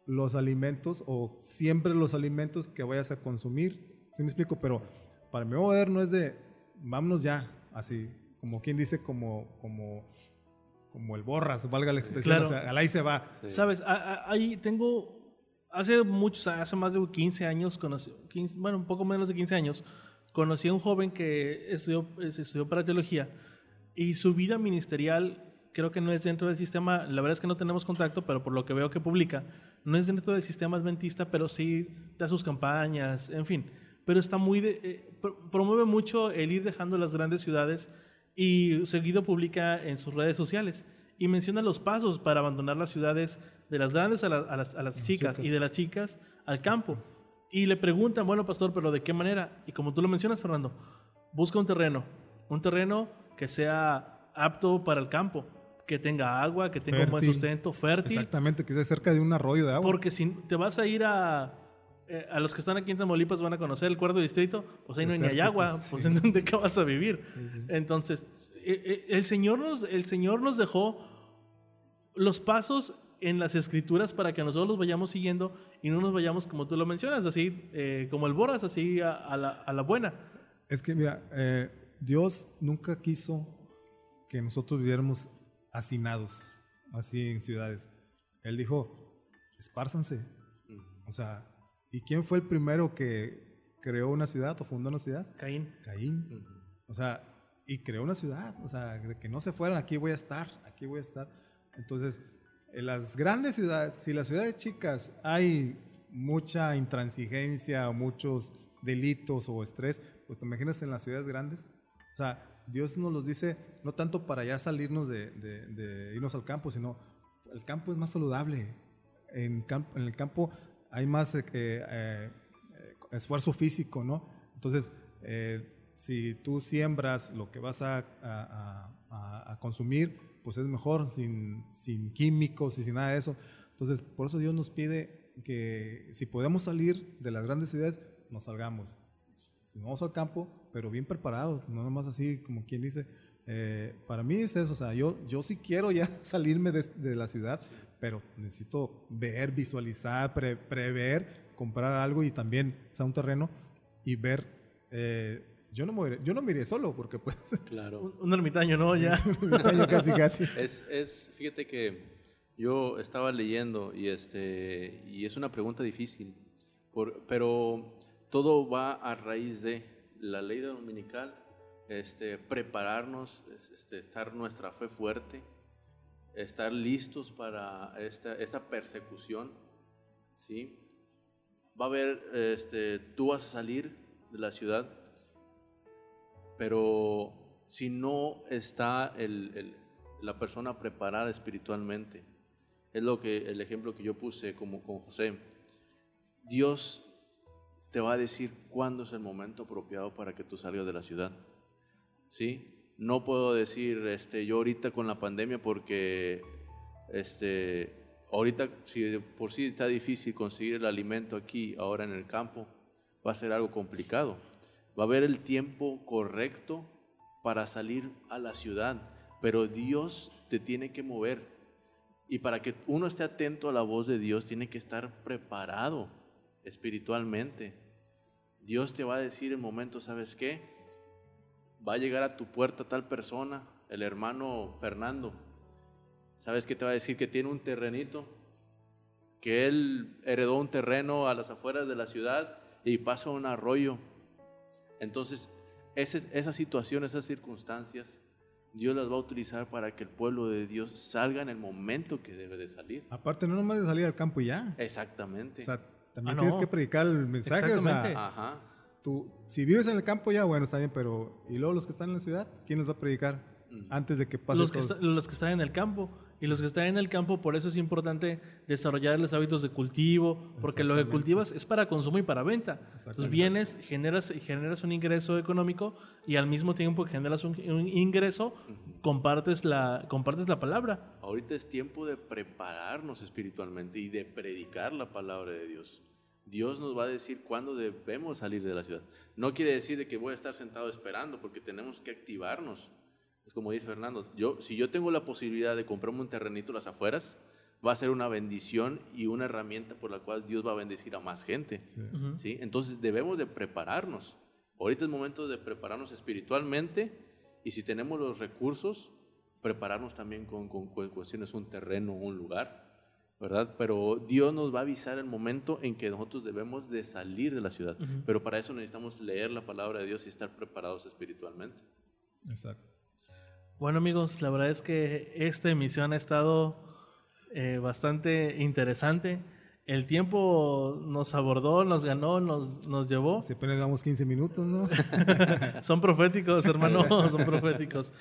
[SPEAKER 2] los alimentos o siempre los alimentos que vayas a consumir. ¿Sí me explico? Pero para mí moderno es de, vámonos ya, así, como quien dice, como, como, como el borras, valga la expresión,
[SPEAKER 1] Claro.
[SPEAKER 2] o sea, al ahí se va.
[SPEAKER 3] Sí.
[SPEAKER 1] Sabes, A- a- ahí tengo, hace muchos, hace más de 15 años, conocí, 15 bueno, un poco menos de 15 años, conocí a un joven que estudió, es- estudió para teología y su vida ministerial creo que no es dentro del sistema, la verdad es que no tenemos contacto, pero por lo que veo que publica, no es dentro del sistema adventista, pero sí da sus campañas, en fin. Pero está muy, de- eh, pro- promueve mucho el ir dejando las grandes ciudades y seguido publica en sus redes sociales y menciona los pasos para abandonar las ciudades de las grandes a, la- a las, a las chicas,
[SPEAKER 2] chicas.
[SPEAKER 1] y de las chicas al campo. Y le preguntan, bueno, pastor, pero ¿de qué manera? Y como tú lo mencionas, Fernando, busca un terreno, un terreno que sea apto para el campo, que tenga agua, que tenga un buen
[SPEAKER 2] Fértil.
[SPEAKER 1] sustento, fértil.
[SPEAKER 2] Exactamente, que esté cerca de un arroyo de agua.
[SPEAKER 1] Porque si te vas a ir a. eh, a los que están aquí en Tamaulipas van a conocer el cuarto distrito, pues ahí no hay ni hay
[SPEAKER 2] Desértico,
[SPEAKER 1] agua, pues
[SPEAKER 2] sí.
[SPEAKER 1] en dónde qué vas a vivir. Entonces, eh, eh, el, Señor nos, el Señor nos dejó los pasos en las escrituras para que nosotros los vayamos siguiendo y no nos vayamos, como tú lo mencionas, así eh, como el Boras, así a, a la, a la buena.
[SPEAKER 2] Es que mira, eh, Dios nunca quiso que nosotros viviéramos hacinados, así en ciudades. Él dijo, espárzanse. O sea, ¿y quién fue el primero que creó una ciudad o fundó una ciudad?
[SPEAKER 1] Caín.
[SPEAKER 2] Caín. O sea, y creó una ciudad. O sea, de que no se fueran, aquí voy a estar, aquí voy a estar. Entonces, en las grandes ciudades, si las ciudades chicas hay mucha intransigencia o muchos delitos o estrés, pues te imaginas en las ciudades grandes. O sea, Dios nos los dice no tanto para ya salirnos de, irnos al campo, sino el campo es más saludable. En, en el campo hay más eh, eh, esfuerzo físico, ¿no? Entonces, eh, si tú siembras lo que vas a- a consumir, pues es mejor sin, sin químicos y sin nada de eso. Entonces, por eso Dios nos pide que si podemos salir de las grandes ciudades, nos salgamos. Si no vamos al campo, pero bien preparados, no nomás así como quien dice. eh, para mí es eso, o sea, yo, yo sí quiero ya salirme de, de la ciudad, pero necesito ver, visualizar, pre- prever, comprar algo y también, o sea, un terreno y ver. eh, yo no me iré, yo no me iré solo porque pues
[SPEAKER 3] Claro.
[SPEAKER 1] Un, un ermitaño, ¿no? Ya.
[SPEAKER 2] yo casi casi.
[SPEAKER 3] Es, es, fíjate que yo estaba leyendo y, este, y es una pregunta difícil, por- pero todo va a raíz de la ley dominical, este, prepararnos, es- este, estar nuestra fe fuerte, estar listos para esta, esta persecución, ¿sí? Va a haber, este, tú vas a salir de la ciudad, pero si no está el- el- la persona preparada espiritualmente, es lo que el ejemplo que yo puse como con José. Dios te va a decir cuándo es el momento apropiado para que tú salgas de la ciudad. ¿Sí? No puedo decir este yo ahorita con la pandemia porque este ahorita si por sí está difícil conseguir el alimento aquí ahora en el campo, va a ser algo complicado. Va a haber el tiempo correcto para salir a la ciudad, pero Dios te tiene que mover. Y para que uno esté atento a la voz de Dios, tiene que estar preparado espiritualmente. Dios te va a decir en momentos, ¿sabes qué? Va a llegar a tu puerta tal persona, el hermano Fernando. ¿Sabes qué te va a decir? Que tiene un terrenito, que él heredó un terreno a las afueras de la ciudad y pasa un arroyo. Entonces, ese, esas situaciones, esas circunstancias, Dios las va a utilizar para que el pueblo de Dios salga en el momento que debe de salir.
[SPEAKER 2] Aparte, no nomás de salir al campo y ya.
[SPEAKER 3] Exactamente.
[SPEAKER 2] O sea, también
[SPEAKER 1] Ah,
[SPEAKER 2] tienes
[SPEAKER 1] no.
[SPEAKER 2] que predicar el mensaje. O sea,
[SPEAKER 1] Exactamente.
[SPEAKER 3] Ajá.
[SPEAKER 2] tú, si vives en el campo ya, bueno, está bien, pero ¿y luego los que están en la ciudad? ¿Quién les va a predicar antes de que pase
[SPEAKER 1] los que, está- los que están en el campo. Y los que están en el campo, por eso es importante desarrollar los hábitos de cultivo, porque lo que cultivas es para consumo y para venta. Entonces vienes, generas, generas un ingreso económico y al mismo tiempo que generas un, un ingreso, compartes la, compartes la palabra.
[SPEAKER 3] Ahorita es tiempo de prepararnos espiritualmente y de predicar la palabra de Dios. Dios nos va a decir cuándo debemos salir de la ciudad. No quiere decir de que voy a estar sentado esperando, porque tenemos que activarnos. Es como dice Fernando, yo, si yo tengo la posibilidad de comprarme un terrenito a las afueras, va a ser una bendición y una herramienta por la cual Dios va a bendecir a más gente.
[SPEAKER 2] Sí.
[SPEAKER 3] ¿sí? Entonces debemos de prepararnos. Ahorita es momento de prepararnos espiritualmente y si tenemos los recursos, prepararnos también con, con cu- cuestiones, un terreno, un lugar, ¿verdad? Pero Dios nos va a avisar el momento en que nosotros debemos de salir de la ciudad. Pero para eso necesitamos leer la palabra de Dios y estar preparados espiritualmente.
[SPEAKER 2] Exacto.
[SPEAKER 1] Bueno amigos, la verdad es que esta emisión ha estado eh, bastante interesante. El tiempo nos abordó, nos ganó, nos, nos llevó.
[SPEAKER 2] Si apenas llevamos 15 minutos, ¿no?
[SPEAKER 1] Son proféticos, hermano, son proféticos.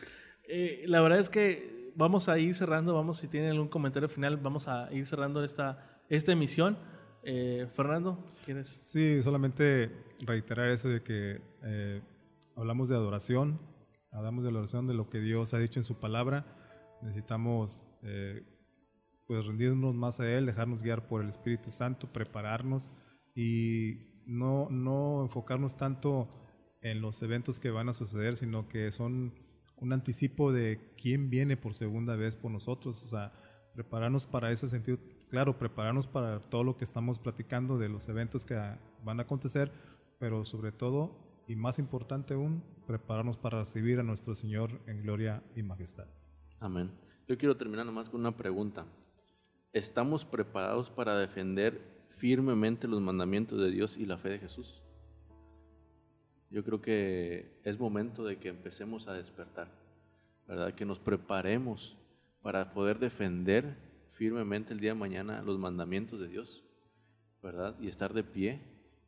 [SPEAKER 1] Eh, la verdad es que vamos a ir cerrando, vamos, si tienen algún comentario final, vamos a ir cerrando esta, esta emisión. Eh, Fernando, ¿quieres?
[SPEAKER 2] Sí, solamente reiterar eso de que eh, hablamos de adoración, hablamos de la oración de lo que Dios ha dicho en su palabra. Necesitamos eh, pues rendirnos más a Él, dejarnos guiar por el Espíritu Santo, prepararnos y no, no enfocarnos tanto en los eventos que van a suceder, sino que son un anticipo de quién viene por segunda vez por nosotros. O sea, prepararnos para ese sentido, claro, prepararnos para todo lo que estamos platicando de los eventos que van a acontecer, pero sobre todo, y más importante aún, prepararnos para recibir a nuestro Señor en gloria y majestad.
[SPEAKER 3] Amén. Yo quiero terminar nomás con una pregunta. ¿Estamos preparados para defender firmemente los mandamientos de Dios y la fe de Jesús? Yo creo que es momento de que empecemos a despertar, ¿verdad? Que nos preparemos para poder defender firmemente el día de mañana los mandamientos de Dios, ¿verdad? Y estar de pie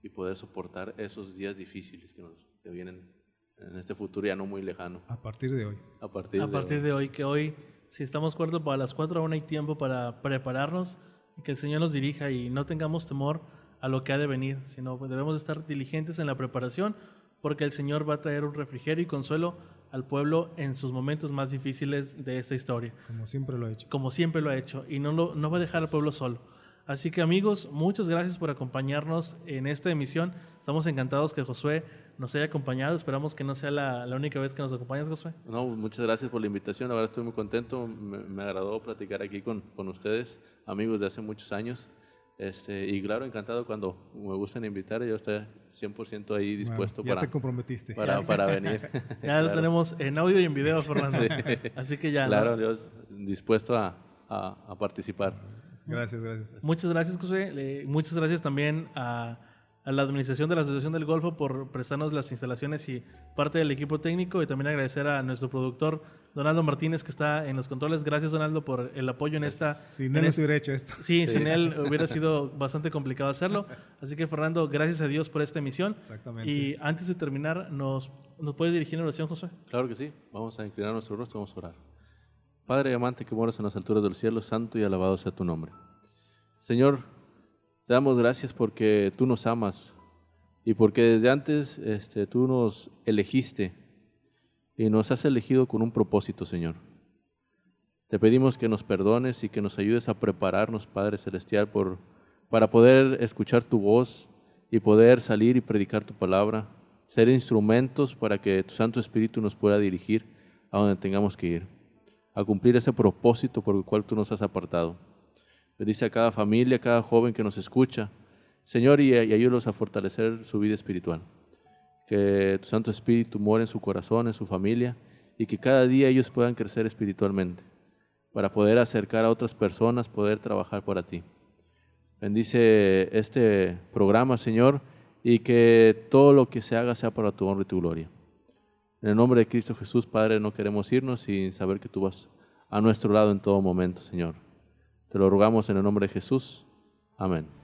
[SPEAKER 3] y poder soportar esos días difíciles que nos que vienen en este futuro ya no muy lejano.
[SPEAKER 2] A partir de hoy.
[SPEAKER 3] A partir,
[SPEAKER 1] A
[SPEAKER 3] de
[SPEAKER 1] partir
[SPEAKER 3] hoy.
[SPEAKER 1] de hoy, que hoy, si estamos cuarto para las cuatro, aún hay tiempo para prepararnos y que el Señor nos dirija y no tengamos temor a lo que ha de venir, sino debemos estar diligentes en la preparación porque el Señor va a traer un refrigerio y consuelo al pueblo en sus momentos más difíciles de esta historia,
[SPEAKER 2] como siempre lo he hecho.
[SPEAKER 1] como siempre lo ha hecho, y no, lo, no va a dejar al pueblo solo. Así que amigos, muchas gracias por acompañarnos en esta emisión. Estamos encantados que Josué nos haya acompañado. Esperamos que no sea la, la única vez que nos acompañes, Josué.
[SPEAKER 3] No, muchas gracias por la invitación. La verdad estoy muy contento. Me, me agradó platicar aquí con, con ustedes, amigos de hace muchos años. Este, y claro, encantado cuando me gustan invitar. Yo estoy 100% ahí dispuesto
[SPEAKER 2] Bueno, ya
[SPEAKER 3] para,
[SPEAKER 2] te comprometiste.
[SPEAKER 3] para, para venir.
[SPEAKER 1] Ya lo tenemos en audio y en video, Fernando. Así que ya. ¿no?
[SPEAKER 3] Claro, Dios, dispuesto a, a- a participar.
[SPEAKER 2] Gracias, gracias.
[SPEAKER 1] Muchas gracias, Josué. Le- muchas gracias también a, a la administración de la Asociación del Golfo por prestarnos las instalaciones y parte del equipo técnico. Y también agradecer a nuestro productor, Donaldo Martínez, que está en los controles. Gracias, Donaldo, por el apoyo en esta.
[SPEAKER 2] Si
[SPEAKER 1] en
[SPEAKER 2] no, se hubiera hecho esto.
[SPEAKER 1] Sí, sin él hubiera sido bastante complicado hacerlo. Así que, Fernando, gracias a Dios por esta emisión.
[SPEAKER 2] Exactamente.
[SPEAKER 1] Y antes de terminar, ¿nos, nos puedes dirigir en oración, Josué?
[SPEAKER 3] Claro que sí. Vamos a inclinar nuestro rostro, vamos a orar. Padre amante que moras en las alturas del cielo, santo y alabado sea tu nombre. Señor, te damos gracias porque tú nos amas y porque desde antes este, tú nos elegiste y nos has elegido con un propósito, Señor. Te pedimos que nos perdones y que nos ayudes a prepararnos, Padre Celestial, por, para poder escuchar tu voz y poder salir y predicar tu palabra, ser instrumentos para que tu Santo Espíritu nos pueda dirigir a donde tengamos que ir, a cumplir ese propósito por el cual tú nos has apartado. Bendice a cada familia, a cada joven que nos escucha Señor, y, y ayúdalos a fortalecer su vida espiritual. Que tu Santo Espíritu more en su corazón, en su familia, y que cada día ellos puedan crecer espiritualmente, para poder acercar a otras personas, poder trabajar para ti. Bendice este programa, Señor, y que todo lo que se haga sea para tu honra y tu gloria. En el nombre de Cristo Jesús, Padre, no queremos irnos sin saber que tú vas a nuestro lado en todo momento, Señor. Te lo rogamos en el nombre de Jesús. Amén.